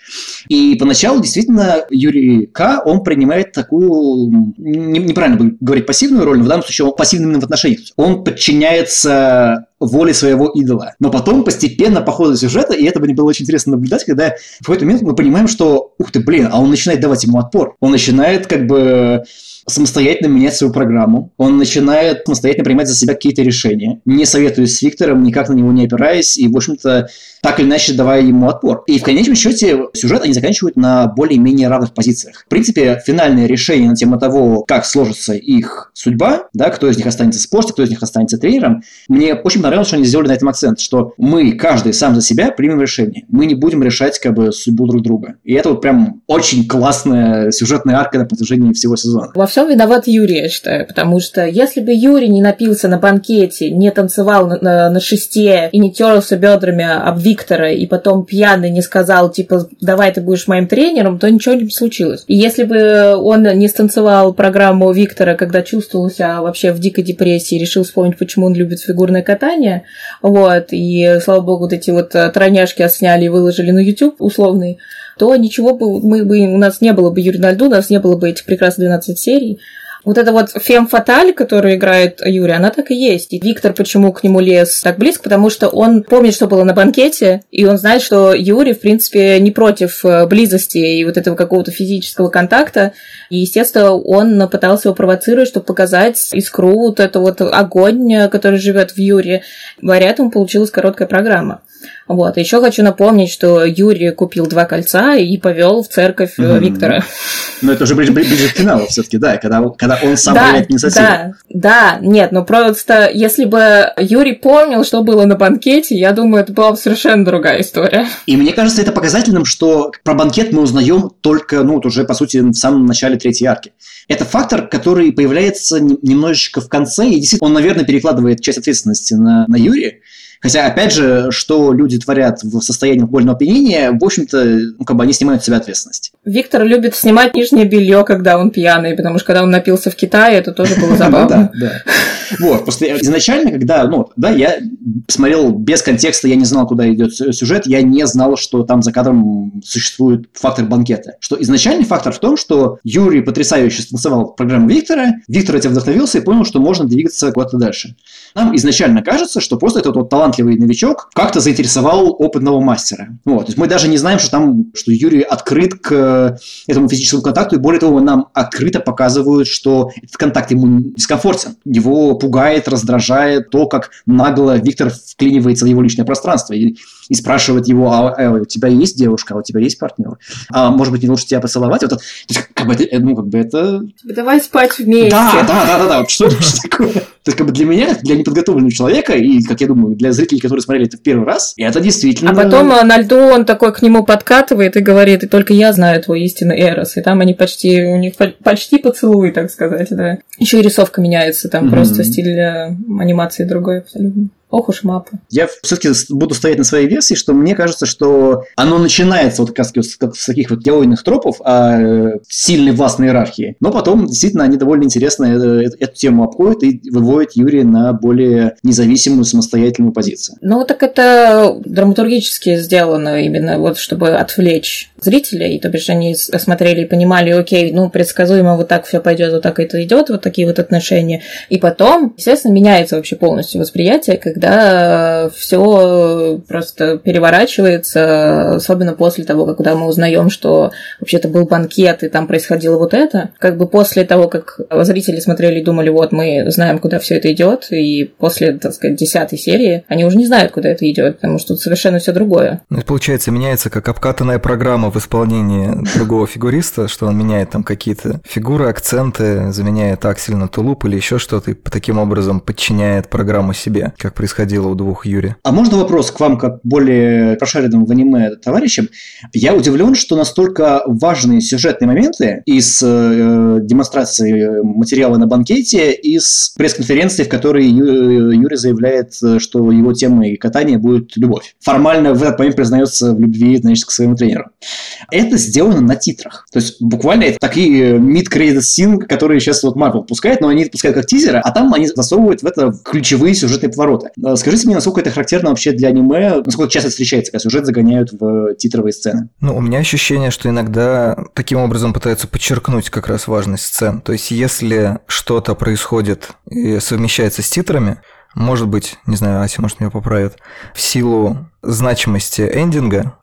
И поначалу действительно Юрий К., он принимает такую, неправильно будет говорить пассивную роль, но в данном случае он пассивный именно в отношениях. Он подчиняется воле своего идола. Но потом постепенно по ходу сюжета, и это было очень интересно наблюдать, когда в какой-то момент мы понимаем, что, ух ты, блин, а он начинает давать ему отпор. Он начинает как бы самостоятельно менять свою программу, он начинает самостоятельно принимать за себя какие-то решения, не советуясь с Виктором, никак на него не опираясь, и, в общем-то, так или иначе давая ему отпор. И в конечном счете сюжет они заканчивают на более-менее равных позициях. В принципе, финальное решение на тему того, как сложится их судьба, да, кто из них останется спортом, кто из них останется тренером, мне очень понравилось, что они сделали на этом акцент, что мы, каждый сам за себя, примем решение. Мы не будем решать как бы судьбу друг друга. И это вот прям очень классная сюжетная арка на протяжении всего сезона. Во всем виноват Юрий, я считаю, потому что если бы Юрий не напился на банкете, не танцевал на, на, на шесте и не терся бедрами об Виктора, и потом пьяный не сказал, типа, давай ты будешь моим тренером, то ничего не случилось. И если бы он не станцевал программу Виктора, когда чувствовал себя вообще в дикой депрессии, решил вспомнить, почему он любит фигурное катание, вот, и, слава богу, вот эти вот э, троняшки отсняли и выложили на YouTube условный, то ничего бы, мы бы, у нас не было бы Юрия на льду, у нас не было бы этих прекрасных 12 серий. Вот это вот фем фаталь, который играет Юрий, она так и есть. И Виктор почему к нему лез так близко? Потому что он помнит, что было на банкете, и он знает, что Юрий, в принципе, не против э, близости и вот этого какого-то физического контакта. И, естественно, он пытался его провоцировать, чтобы показать искру, вот это вот огонь, который живет в Юре. Благодаря этому получилась короткая программа. Вот. Еще хочу напомнить, что Юрий купил два кольца и повел в церковь mm-hmm. Виктора. Но это уже ближе, ближе к финалу все-таки, да, когда, когда он сам да, не инициативу. Да, да, нет, ну просто если бы Юрий помнил, что было на банкете, я думаю, это была бы совершенно другая история. И мне кажется, это показательным, что про банкет мы узнаем только, ну, вот уже, по сути, в самом начале третьей арки. Это фактор, который появляется немножечко в конце, и действительно, он, наверное, перекладывает часть ответственности на, на Юрия, Хотя, опять же, что люди творят в состоянии алкогольного опьянения, в общем-то, ну, как бы они снимают с себя ответственность. Виктор любит снимать нижнее белье, когда он пьяный, потому что когда он напился в Китае, это тоже было забавно. Да, да. Вот, просто изначально, когда, ну, да, я смотрел без контекста, я не знал, куда идет сюжет, я не знал, что там за кадром существует фактор банкета. Что изначальный фактор в том, что Юрий потрясающе станцевал программу Виктора, Виктор этим вдохновился и понял, что можно двигаться куда-то дальше. Нам изначально кажется, что просто этот вот талантливый новичок как-то заинтересовал опытного мастера. Вот. То есть мы даже не знаем, что там, что Юрий открыт к этому физическому контакту, и более того, нам открыто показывают, что этот контакт ему дискомфортен. Его пугает, раздражает то, как нагло Виктор вклинивается в его личное пространство. И и спрашивает его, а, а у тебя есть девушка, а у тебя есть партнер? А может быть, не лучше тебя поцеловать? Вот, то есть, как бы это, ну, как бы это... Давай спать вместе. Да, да, да, да, да. Вот что это такое? То есть, как бы для меня, для неподготовленного человека, и, как я думаю, для зрителей, которые смотрели это в первый раз, это действительно... А потом на льду он такой к нему подкатывает и говорит, и только я знаю твой истинный Эрос. И там они почти, у них почти поцелуй, так сказать, да. Еще и рисовка меняется, там mm-hmm. просто стиль э, анимации другой абсолютно. Ох уж мапа. Я все-таки буду стоять на своей версии, что мне кажется, что оно начинается вот как, как с таких вот героиных тропов о э, сильной властной иерархии, но потом действительно они довольно интересно э, эту, эту тему обходят и выводят Юрия на более независимую самостоятельную позицию. Ну, так это драматургически сделано именно вот, чтобы отвлечь зрителей, то бишь они смотрели и понимали, окей, ну, предсказуемо вот так все пойдет, вот так это идет, вот такие вот отношения. И потом, естественно, меняется вообще полностью восприятие, когда все просто переворачивается, особенно после того, когда мы узнаем, что вообще-то был банкет, и там происходило вот это. Как бы после того, как зрители смотрели и думали, вот мы знаем, куда все это идет, и после, так сказать, десятой серии они уже не знают, куда это идет, потому что тут совершенно все другое. Ну, получается, меняется как обкатанная программа в исполнении другого фигуриста, что он меняет там какие-то фигуры, акценты, заменяет аксель на тулуп или еще что-то, и таким образом подчиняет программу себе, как происходило у двух Юри. А можно вопрос к вам, как более прошаренным в аниме товарищам? Я удивлен, что настолько важные сюжетные моменты из э, демонстрации материала на банкете, из пресс-конференции, в которой Ю, Юрий заявляет, что его темой катания будет любовь. Формально в этот момент признается в любви, значит, к своему тренеру. Это сделано на титрах. То есть буквально это такие mid-credit scene, которые сейчас вот Marvel пускает, но они пускают как тизеры, а там они засовывают в это ключевые сюжетные повороты. Э, скажите мне, насколько это характерно вообще для аниме, насколько часто встречается, когда сюжет загоняют в титровые сцены? Ну, у меня ощущение, что иногда таким образом пытаются подчеркнуть как раз важность сцен. То есть, если что-то происходит и совмещается с титрами, может быть, не знаю, Ася, может, меня поправит, в силу значимости эндинга,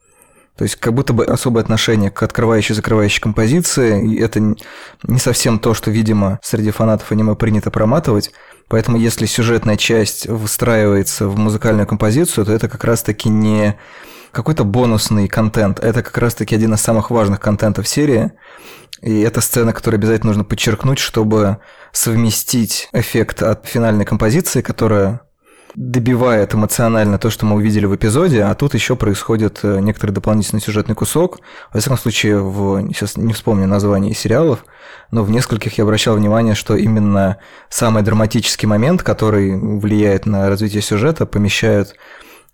то есть как будто бы особое отношение к открывающей и закрывающей композиции, и это не совсем то, что, видимо, среди фанатов аниме принято проматывать. Поэтому если сюжетная часть выстраивается в музыкальную композицию, то это как раз-таки не какой-то бонусный контент, это как раз-таки один из самых важных контентов серии. И это сцена, которую обязательно нужно подчеркнуть, чтобы совместить эффект от финальной композиции, которая добивает эмоционально то, что мы увидели в эпизоде, а тут еще происходит э, некоторый дополнительный сюжетный кусок. Во всяком случае, в, сейчас не вспомню название сериалов, но в нескольких я обращал внимание, что именно самый драматический момент, который влияет на развитие сюжета, помещают,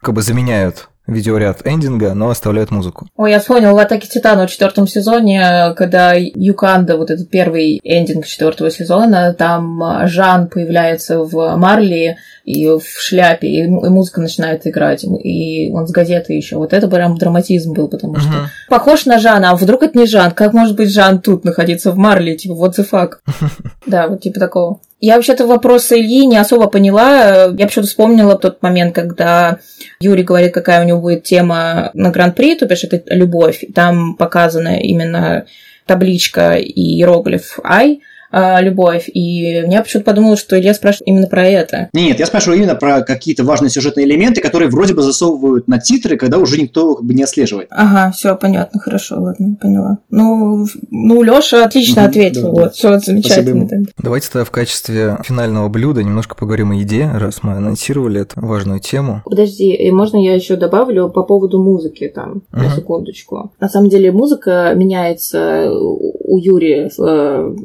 как бы заменяют видеоряд эндинга, но оставляют музыку. Ой, я вспомнил в «Атаке Титана» в четвертом сезоне, когда Юканда, вот этот первый эндинг четвертого сезона, там Жан появляется в Марли и в шляпе, и музыка начинает играть, и он с газеты еще. Вот это прям драматизм был, потому что uh-huh. похож на Жана, а вдруг это не Жан? Как может быть Жан тут находиться в Марли? Типа, what the fuck? Да, вот типа такого. Я вообще-то вопрос Ильи не особо поняла. Я почему-то вспомнила тот момент, когда Юрий говорит, какая у него будет тема на Гран-при, то бишь это любовь. Там показана именно табличка и иероглиф «Ай», а, любовь. И мне почему-то подумала, что Илья спрашивает именно про это. Нет, я спрашиваю именно про какие-то важные сюжетные элементы, которые вроде бы засовывают на титры, когда уже никто как бы не отслеживает. Ага, все понятно, хорошо, ладно, поняла. Ну, ну Лёша отлично угу, ответил, да, вот, да. все замечательно. Давайте тогда в качестве финального блюда немножко поговорим о еде, раз мы анонсировали эту важную тему. Подожди, и можно я еще добавлю по поводу музыки там, угу. на секундочку. На самом деле музыка меняется у Юрия в э,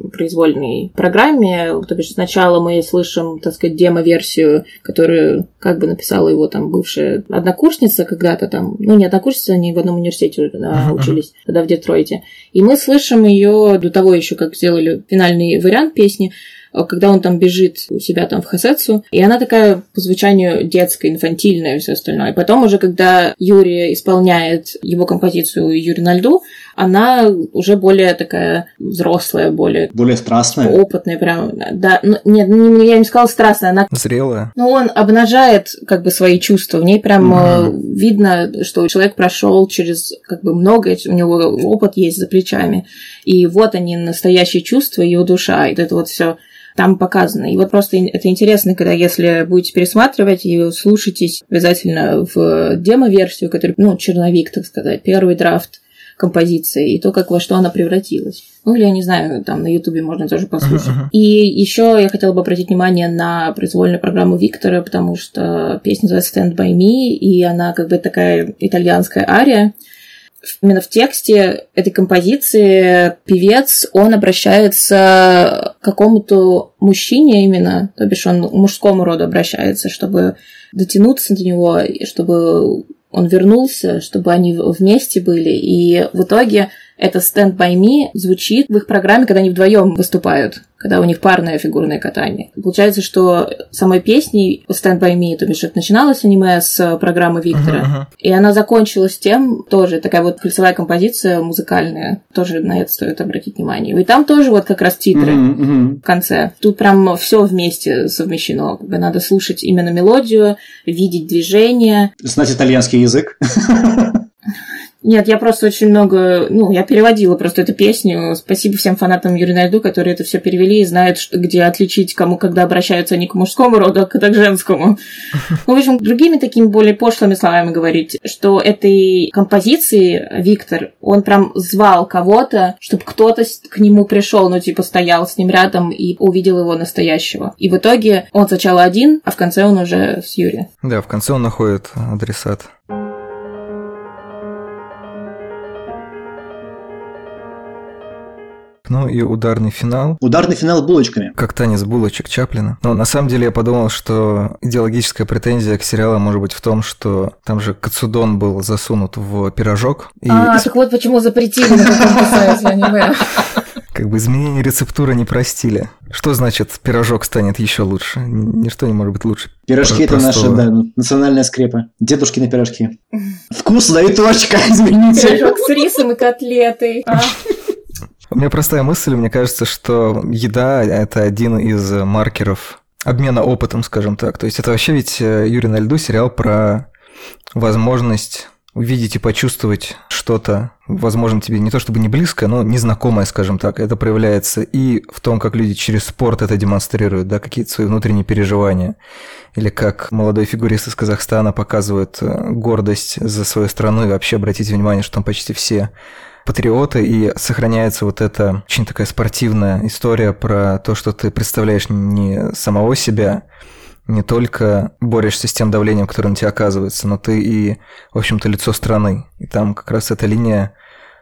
произвольной программе. То бишь сначала мы слышим, так сказать, демо-версию, которую как бы написала его там бывшая однокурсница когда-то там, ну не однокурсница, они в одном университете uh-huh. учились тогда в Детройте. И мы слышим ее до того еще, как сделали финальный вариант песни, когда он там бежит у себя там в Хасецу, и она такая по звучанию детская, инфантильная и все остальное. И потом уже, когда Юрий исполняет его композицию «Юрий на льду», она уже более такая взрослая, более... Более страстная. Опытная прям. Да, ну, нет, не, я не сказала страстная, она... Зрелая. Ну, он обнажает как бы свои чувства. В ней прям mm видно, что человек прошел через как бы многое, у него опыт есть за плечами. И вот они, настоящие чувства, ее душа. И это вот все там показано. И вот просто это интересно, когда если будете пересматривать и слушайтесь обязательно в демо-версию, которая, ну, черновик, так сказать, первый драфт композиции и то, как во что она превратилась. Ну, или, я не знаю, там на Ютубе можно тоже послушать. Uh-huh. И еще я хотела бы обратить внимание на произвольную программу Виктора, потому что песня называется Stand By Me, и она как бы такая итальянская ария именно в тексте этой композиции певец, он обращается к какому-то мужчине именно, то бишь он к мужскому роду обращается, чтобы дотянуться до него, чтобы он вернулся, чтобы они вместе были. И в итоге это Stand By Me звучит в их программе, когда они вдвоем выступают, когда у них парное фигурное катание. Получается, что самой песней Stand By Me, то бишь начиналось аниме с программы Виктора, uh-huh, uh-huh. и она закончилась тем, тоже такая вот кольцевая композиция музыкальная, тоже на это стоит обратить внимание. И там тоже вот как раз титры uh-huh, uh-huh. в конце. Тут прям все вместе совмещено. Надо слушать именно мелодию, видеть движение. Знать итальянский язык. Нет, я просто очень много, ну, я переводила просто эту песню. Спасибо всем фанатам Юрия Найду, которые это все перевели и знают, что, где отличить, кому когда обращаются не к мужскому роду, а к женскому. Ну, в общем, другими такими более пошлыми словами говорить, что этой композиции Виктор, он прям звал кого-то, чтобы кто-то к нему пришел, ну, типа, стоял с ним рядом и увидел его настоящего. И в итоге он сначала один, а в конце он уже с Юрием. Да, в конце он находит адресат. Ну и ударный финал. Ударный финал булочками. Как танец булочек Чаплина. Но на самом деле я подумал, что идеологическая претензия к сериалу может быть в том, что там же Кацудон был засунут в пирожок. И... А, так вот почему запретили на каком-то сайте аниме. Как бы изменение рецептуры не простили. Что значит пирожок станет еще лучше? Ничто не может быть лучше. Пирожки это наша, да, национальная скрепа. Дедушки на пирожки. Вкусно и точка, извините. Пирожок с рисом и котлетой. А? У меня простая мысль, мне кажется, что еда – это один из маркеров обмена опытом, скажем так. То есть это вообще ведь э, Юрий на льду сериал про возможность увидеть и почувствовать что-то, возможно, тебе не то чтобы не близкое, но незнакомое, скажем так. Это проявляется и в том, как люди через спорт это демонстрируют, да, какие-то свои внутренние переживания. Или как молодой фигурист из Казахстана показывает э, гордость за свою страну. И вообще обратите внимание, что там почти все патриоты, и сохраняется вот эта очень такая спортивная история про то, что ты представляешь не самого себя, не только борешься с тем давлением, которое на тебя оказывается, но ты и, в общем-то, лицо страны. И там как раз эта линия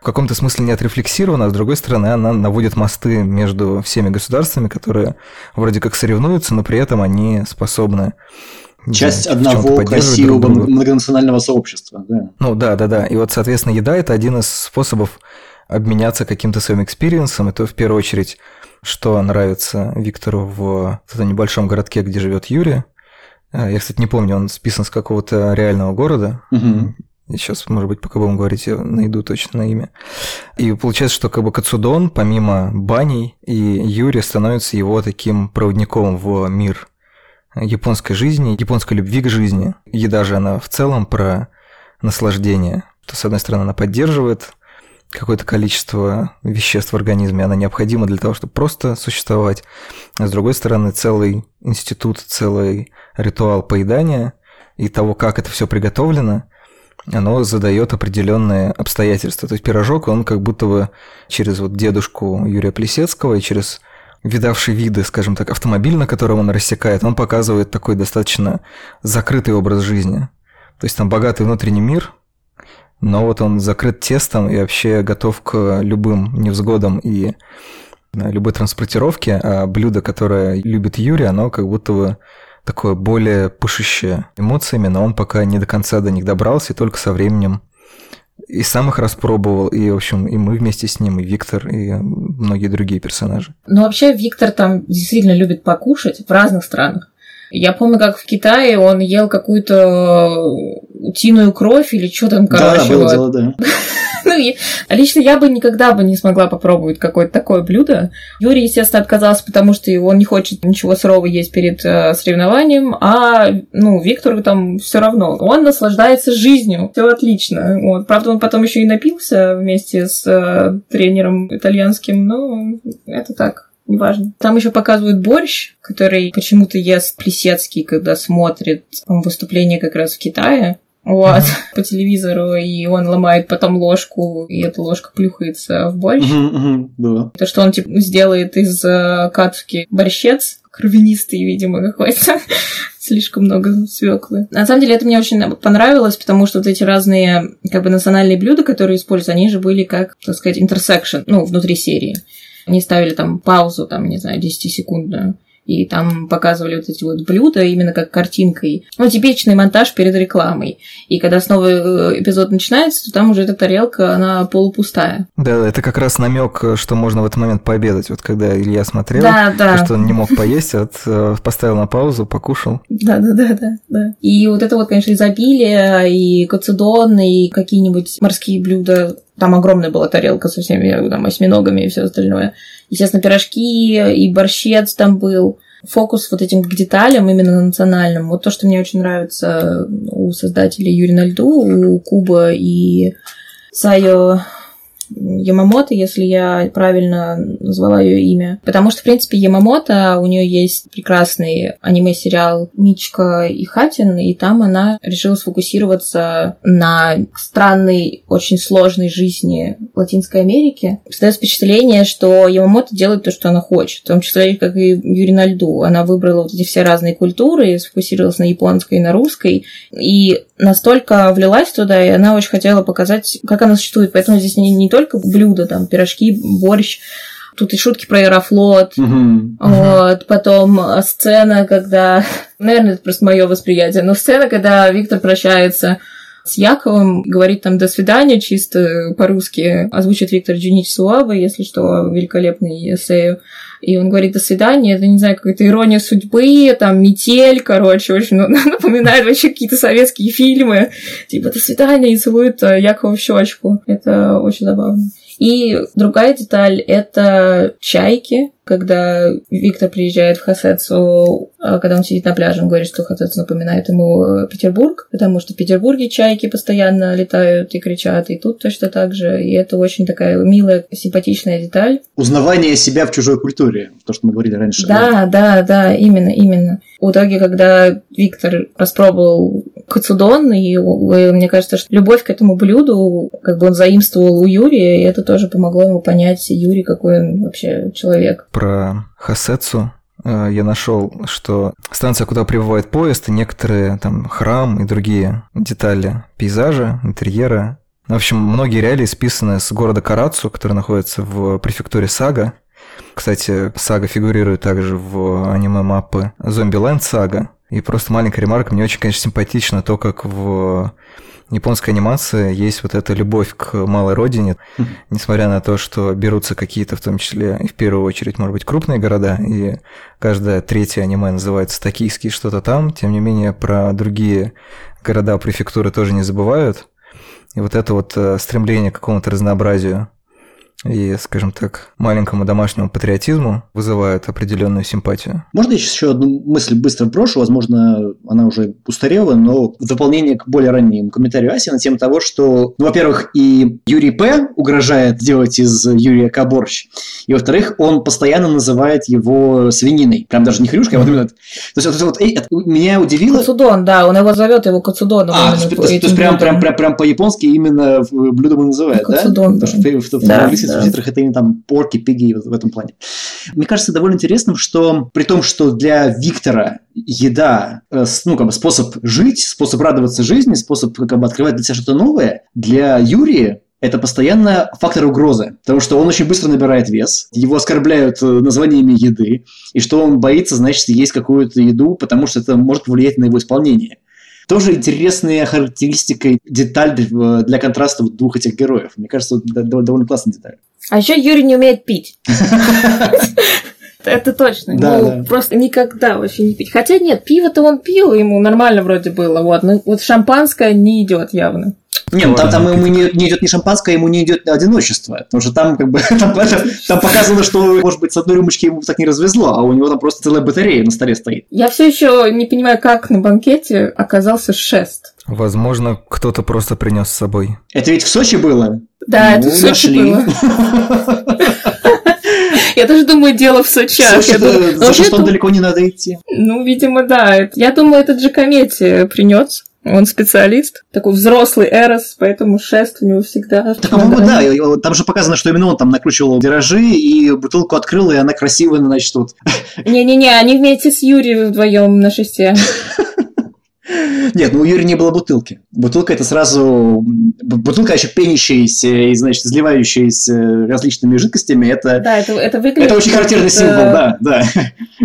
в каком-то смысле не отрефлексирована, а с другой стороны она наводит мосты между всеми государствами, которые вроде как соревнуются, но при этом они способны Часть да, одного красивого многонационального сообщества, да. Ну да, да, да. И вот, соответственно, еда это один из способов обменяться каким-то своим experience'ом. Это в первую очередь, что нравится Виктору в этом небольшом городке, где живет Юрий. А, я, кстати, не помню, он списан с какого-то реального города. Угу. Сейчас, может быть, пока будем говорить, я найду точно на имя. И получается, что как бы Кацудон, помимо баней, и Юрий становится его таким проводником в мир японской жизни, японской любви к жизни. Еда же она в целом про наслаждение. То, с одной стороны, она поддерживает какое-то количество веществ в организме, она необходима для того, чтобы просто существовать. А с другой стороны, целый институт, целый ритуал поедания и того, как это все приготовлено, оно задает определенные обстоятельства. То есть пирожок, он как будто бы через вот дедушку Юрия Плесецкого и через видавший виды, скажем так, автомобиль, на котором он рассекает, он показывает такой достаточно закрытый образ жизни. То есть там богатый внутренний мир, но вот он закрыт тестом и вообще готов к любым невзгодам и любой транспортировке, а блюдо, которое любит Юрий, оно как будто бы такое более пышущее эмоциями, но он пока не до конца до них добрался, и только со временем и сам их распробовал, и, в общем, и мы вместе с ним, и Виктор, и многие другие персонажи. Ну, вообще, Виктор там действительно любит покушать в разных странах. Я помню, как в Китае он ел какую-то утиную кровь или что там, короче. Да, было дело, да. Ну, и лично я бы никогда бы не смогла попробовать какое-то такое блюдо. Юрий, естественно, отказался, потому что он не хочет ничего сырого есть перед э, соревнованием, а, ну, Виктору там все равно. Он наслаждается жизнью, все отлично. Вот. Правда, он потом еще и напился вместе с э, тренером итальянским, но это так неважно. Там еще показывают борщ, который почему-то ест Плесецкий, когда смотрит выступление как раз в Китае вот, uh-huh. по телевизору, и он ломает потом ложку, и эта ложка плюхается в борщ. Uh-huh, uh-huh, да. То, что он типа сделает из uh, катушки борщец, кровянистый, видимо, какой-то. Слишком много свеклы. На самом деле это мне очень понравилось, потому что вот эти разные как бы национальные блюда, которые используются, они же были как, так сказать, intersection, ну, внутри серии. Они ставили там паузу, там, не знаю, 10-секундную и там показывали вот эти вот блюда именно как картинкой. Ну, типичный монтаж перед рекламой. И когда снова э, эпизод начинается, то там уже эта тарелка, она полупустая. Да, это как раз намек, что можно в этот момент пообедать. Вот когда Илья смотрел, да, да. что он не мог поесть, вот, э, поставил на паузу, покушал. Да, да, да, да, да. И вот это вот, конечно, изобилие, и кацедон, и какие-нибудь морские блюда. Там огромная была тарелка со всеми там, осьминогами и все остальное. Естественно, пирожки и борщец там был. Фокус вот этим к деталям, именно национальным. Вот то, что мне очень нравится у создателей Юрия на льду, у Куба и Сайо Ямамото, если я правильно назвала ее имя. Потому что, в принципе, Ямамото, у нее есть прекрасный аниме-сериал Мичка и Хатин, и там она решила сфокусироваться на странной, очень сложной жизни Латинской Америки. Создается впечатление, что Ямамото делает то, что она хочет. В том числе, как и Юрий на льду. Она выбрала вот эти все разные культуры, сфокусировалась на японской и на русской, и настолько влилась туда, и она очень хотела показать, как она существует. Поэтому здесь не, не только блюда, там, пирожки, борщ, Тут и шутки про Аэрофлот. Мгм. Вот, потом э, сцена, когда... Наверное, это просто мое восприятие, но сцена, когда Виктор прощается с Яковом, говорит там «до свидания» чисто по-русски, озвучит Виктор Джунич Суаба, если что, великолепный эссею. И он говорит «до свидания», это, не знаю, какая-то ирония судьбы, там, метель, короче, очень напоминает вообще какие-то советские фильмы. Типа «до свидания» и целует э, Якова в щечку. Это очень забавно. И другая деталь — это чайки, когда Виктор приезжает в Хасецу, а когда он сидит на пляже, он говорит, что Хасецу напоминает ему э, Петербург, потому что в Петербурге чайки постоянно летают и кричат, и тут точно так же. И это очень такая милая, симпатичная деталь. Узнавание себя в чужой культуре, то, что мы говорили раньше. Да, да, да, именно, именно. В итоге, когда Виктор распробовал кацудон, и э, мне кажется, что любовь к этому блюду, как бы он заимствовал у Юрия, и это тоже помогло ему понять Юрий, какой он вообще человек. Про Хасецу э, я нашел, что станция, куда прибывает поезд, и некоторые там храм и другие детали пейзажа, интерьера. В общем, многие реалии списаны с города Карацу, который находится в префектуре Сага. Кстати, Сага фигурирует также в аниме мапы Zombieland Сага. И просто маленькая ремарка, мне очень, конечно, симпатично то, как в японской анимации есть вот эта любовь к малой родине, несмотря на то, что берутся какие-то, в том числе и в первую очередь, может быть, крупные города, и каждое третье аниме называется «Токийский что-то там», тем не менее, про другие города, префектуры тоже не забывают. И вот это вот э, стремление к какому-то разнообразию и, скажем так, маленькому домашнему патриотизму вызывает определенную симпатию. Можно я еще одну мысль быстро брошу? Возможно, она уже устарела, но в дополнение к более раннему комментарию Аси на тему того, что, ну, во-первых, и Юрий П. угрожает сделать из Юрия К. борщ, и, во-вторых, он постоянно называет его свининой. Прям даже не хрюшкой, а вот именно... То есть, вот, это вот, эй, это меня удивило... Кацудон, да, он его зовет его Кацудоном. А, то есть, то есть прям, прям, прям, прям по-японски именно блюдом и называют, да? Кацудон, Потому да. что в, в, в Да, английских да. Субтитрах это именно там порки, пиги в, этом плане. Мне кажется довольно интересным, что при том, что для Виктора еда, э, ну, как бы способ жить, способ радоваться жизни, способ как бы открывать для себя что-то новое, для Юрия это постоянно фактор угрозы, потому что он очень быстро набирает вес, его оскорбляют э, названиями еды, и что он боится, значит, есть какую-то еду, потому что это может повлиять на его исполнение. Тоже интересная характеристика и деталь для, для контраста вот двух этих героев. Мне кажется, да- довольно классная деталь. А еще Юрий не умеет пить. Это точно. Да, ну, да. просто никогда вообще не пить. Хотя нет, пиво-то он пил, ему нормально вроде было. Вот, ну вот шампанское не идет явно. Не, ну там, там ему не, не идет не шампанское, ему не идет одиночество. Потому что там как бы там, там показано, что, может быть, с одной рюмочки ему так не развезло, а у него там просто целая батарея на столе стоит. Я все еще не понимаю, как на банкете оказался шест. Возможно, кто-то просто принес с собой. Это ведь в Сочи было? Да, Ну, это в Сочи нашли. было. Я даже думаю, дело в Сочах. Сочи Я думаю, за тут- далеко не надо идти. Ну, видимо, да. Я думаю, этот же комете принес. Он специалист, такой взрослый Эрос, поэтому шест у него всегда. Так, по-моему, да, там же показано, что именно он там накручивал виражи, и бутылку открыл, и она красивая, значит, вот. Не-не-не, они вместе с Юрием вдвоем на шесте. Нет, ну у Юрия не было бутылки. Бутылка это сразу... Бутылка еще пенящаяся и, значит, изливающаяся различными жидкостями, это... Да, это, это выглядит... Это очень характерный как символ, да, да.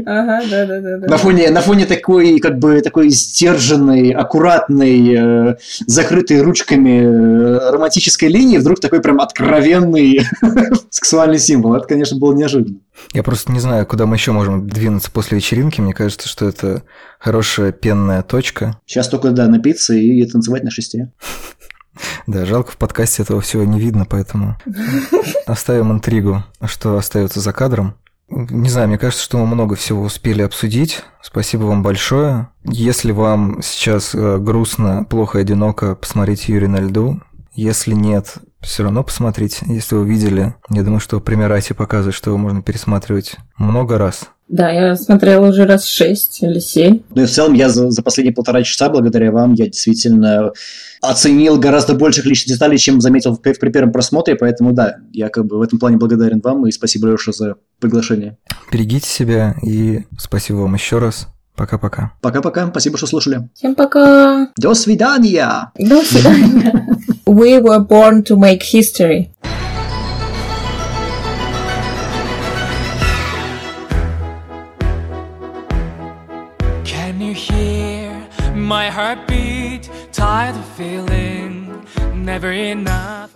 Ага, да, да, да. да. На фоне, на фоне такой, как бы, такой сдержанной, аккуратной, э, закрытой ручками э, романтической линии, вдруг такой прям откровенный сексуальный символ. Это, конечно, было неожиданно. Я просто не знаю, куда мы еще можем двинуться после вечеринки. Мне кажется, что это хорошая пенная точка. Сейчас только, да, напиться и танцевать на шесте. Да, жалко, в подкасте этого всего не видно, поэтому оставим интригу, что остается за кадром. Не знаю, мне кажется, что мы много всего успели обсудить. Спасибо вам большое. Если вам сейчас э, грустно, плохо, одиноко, посмотрите Юрий на льду. Если нет, все равно посмотрите. Если вы видели, я думаю, что примерати показывает, что его можно пересматривать много раз. Да, я смотрела уже раз шесть или семь. Ну и в целом я за, за последние полтора часа, благодаря вам, я действительно оценил гораздо больших личных деталей, чем заметил в, при первом просмотре, поэтому да, я как бы в этом плане благодарен вам и спасибо большое за приглашение. Берегите себя и спасибо вам еще раз. Пока-пока. Пока-пока, спасибо, что слушали. Всем пока. До свидания. До свидания. We were born to make history. Heartbeat? Tired of feeling never enough.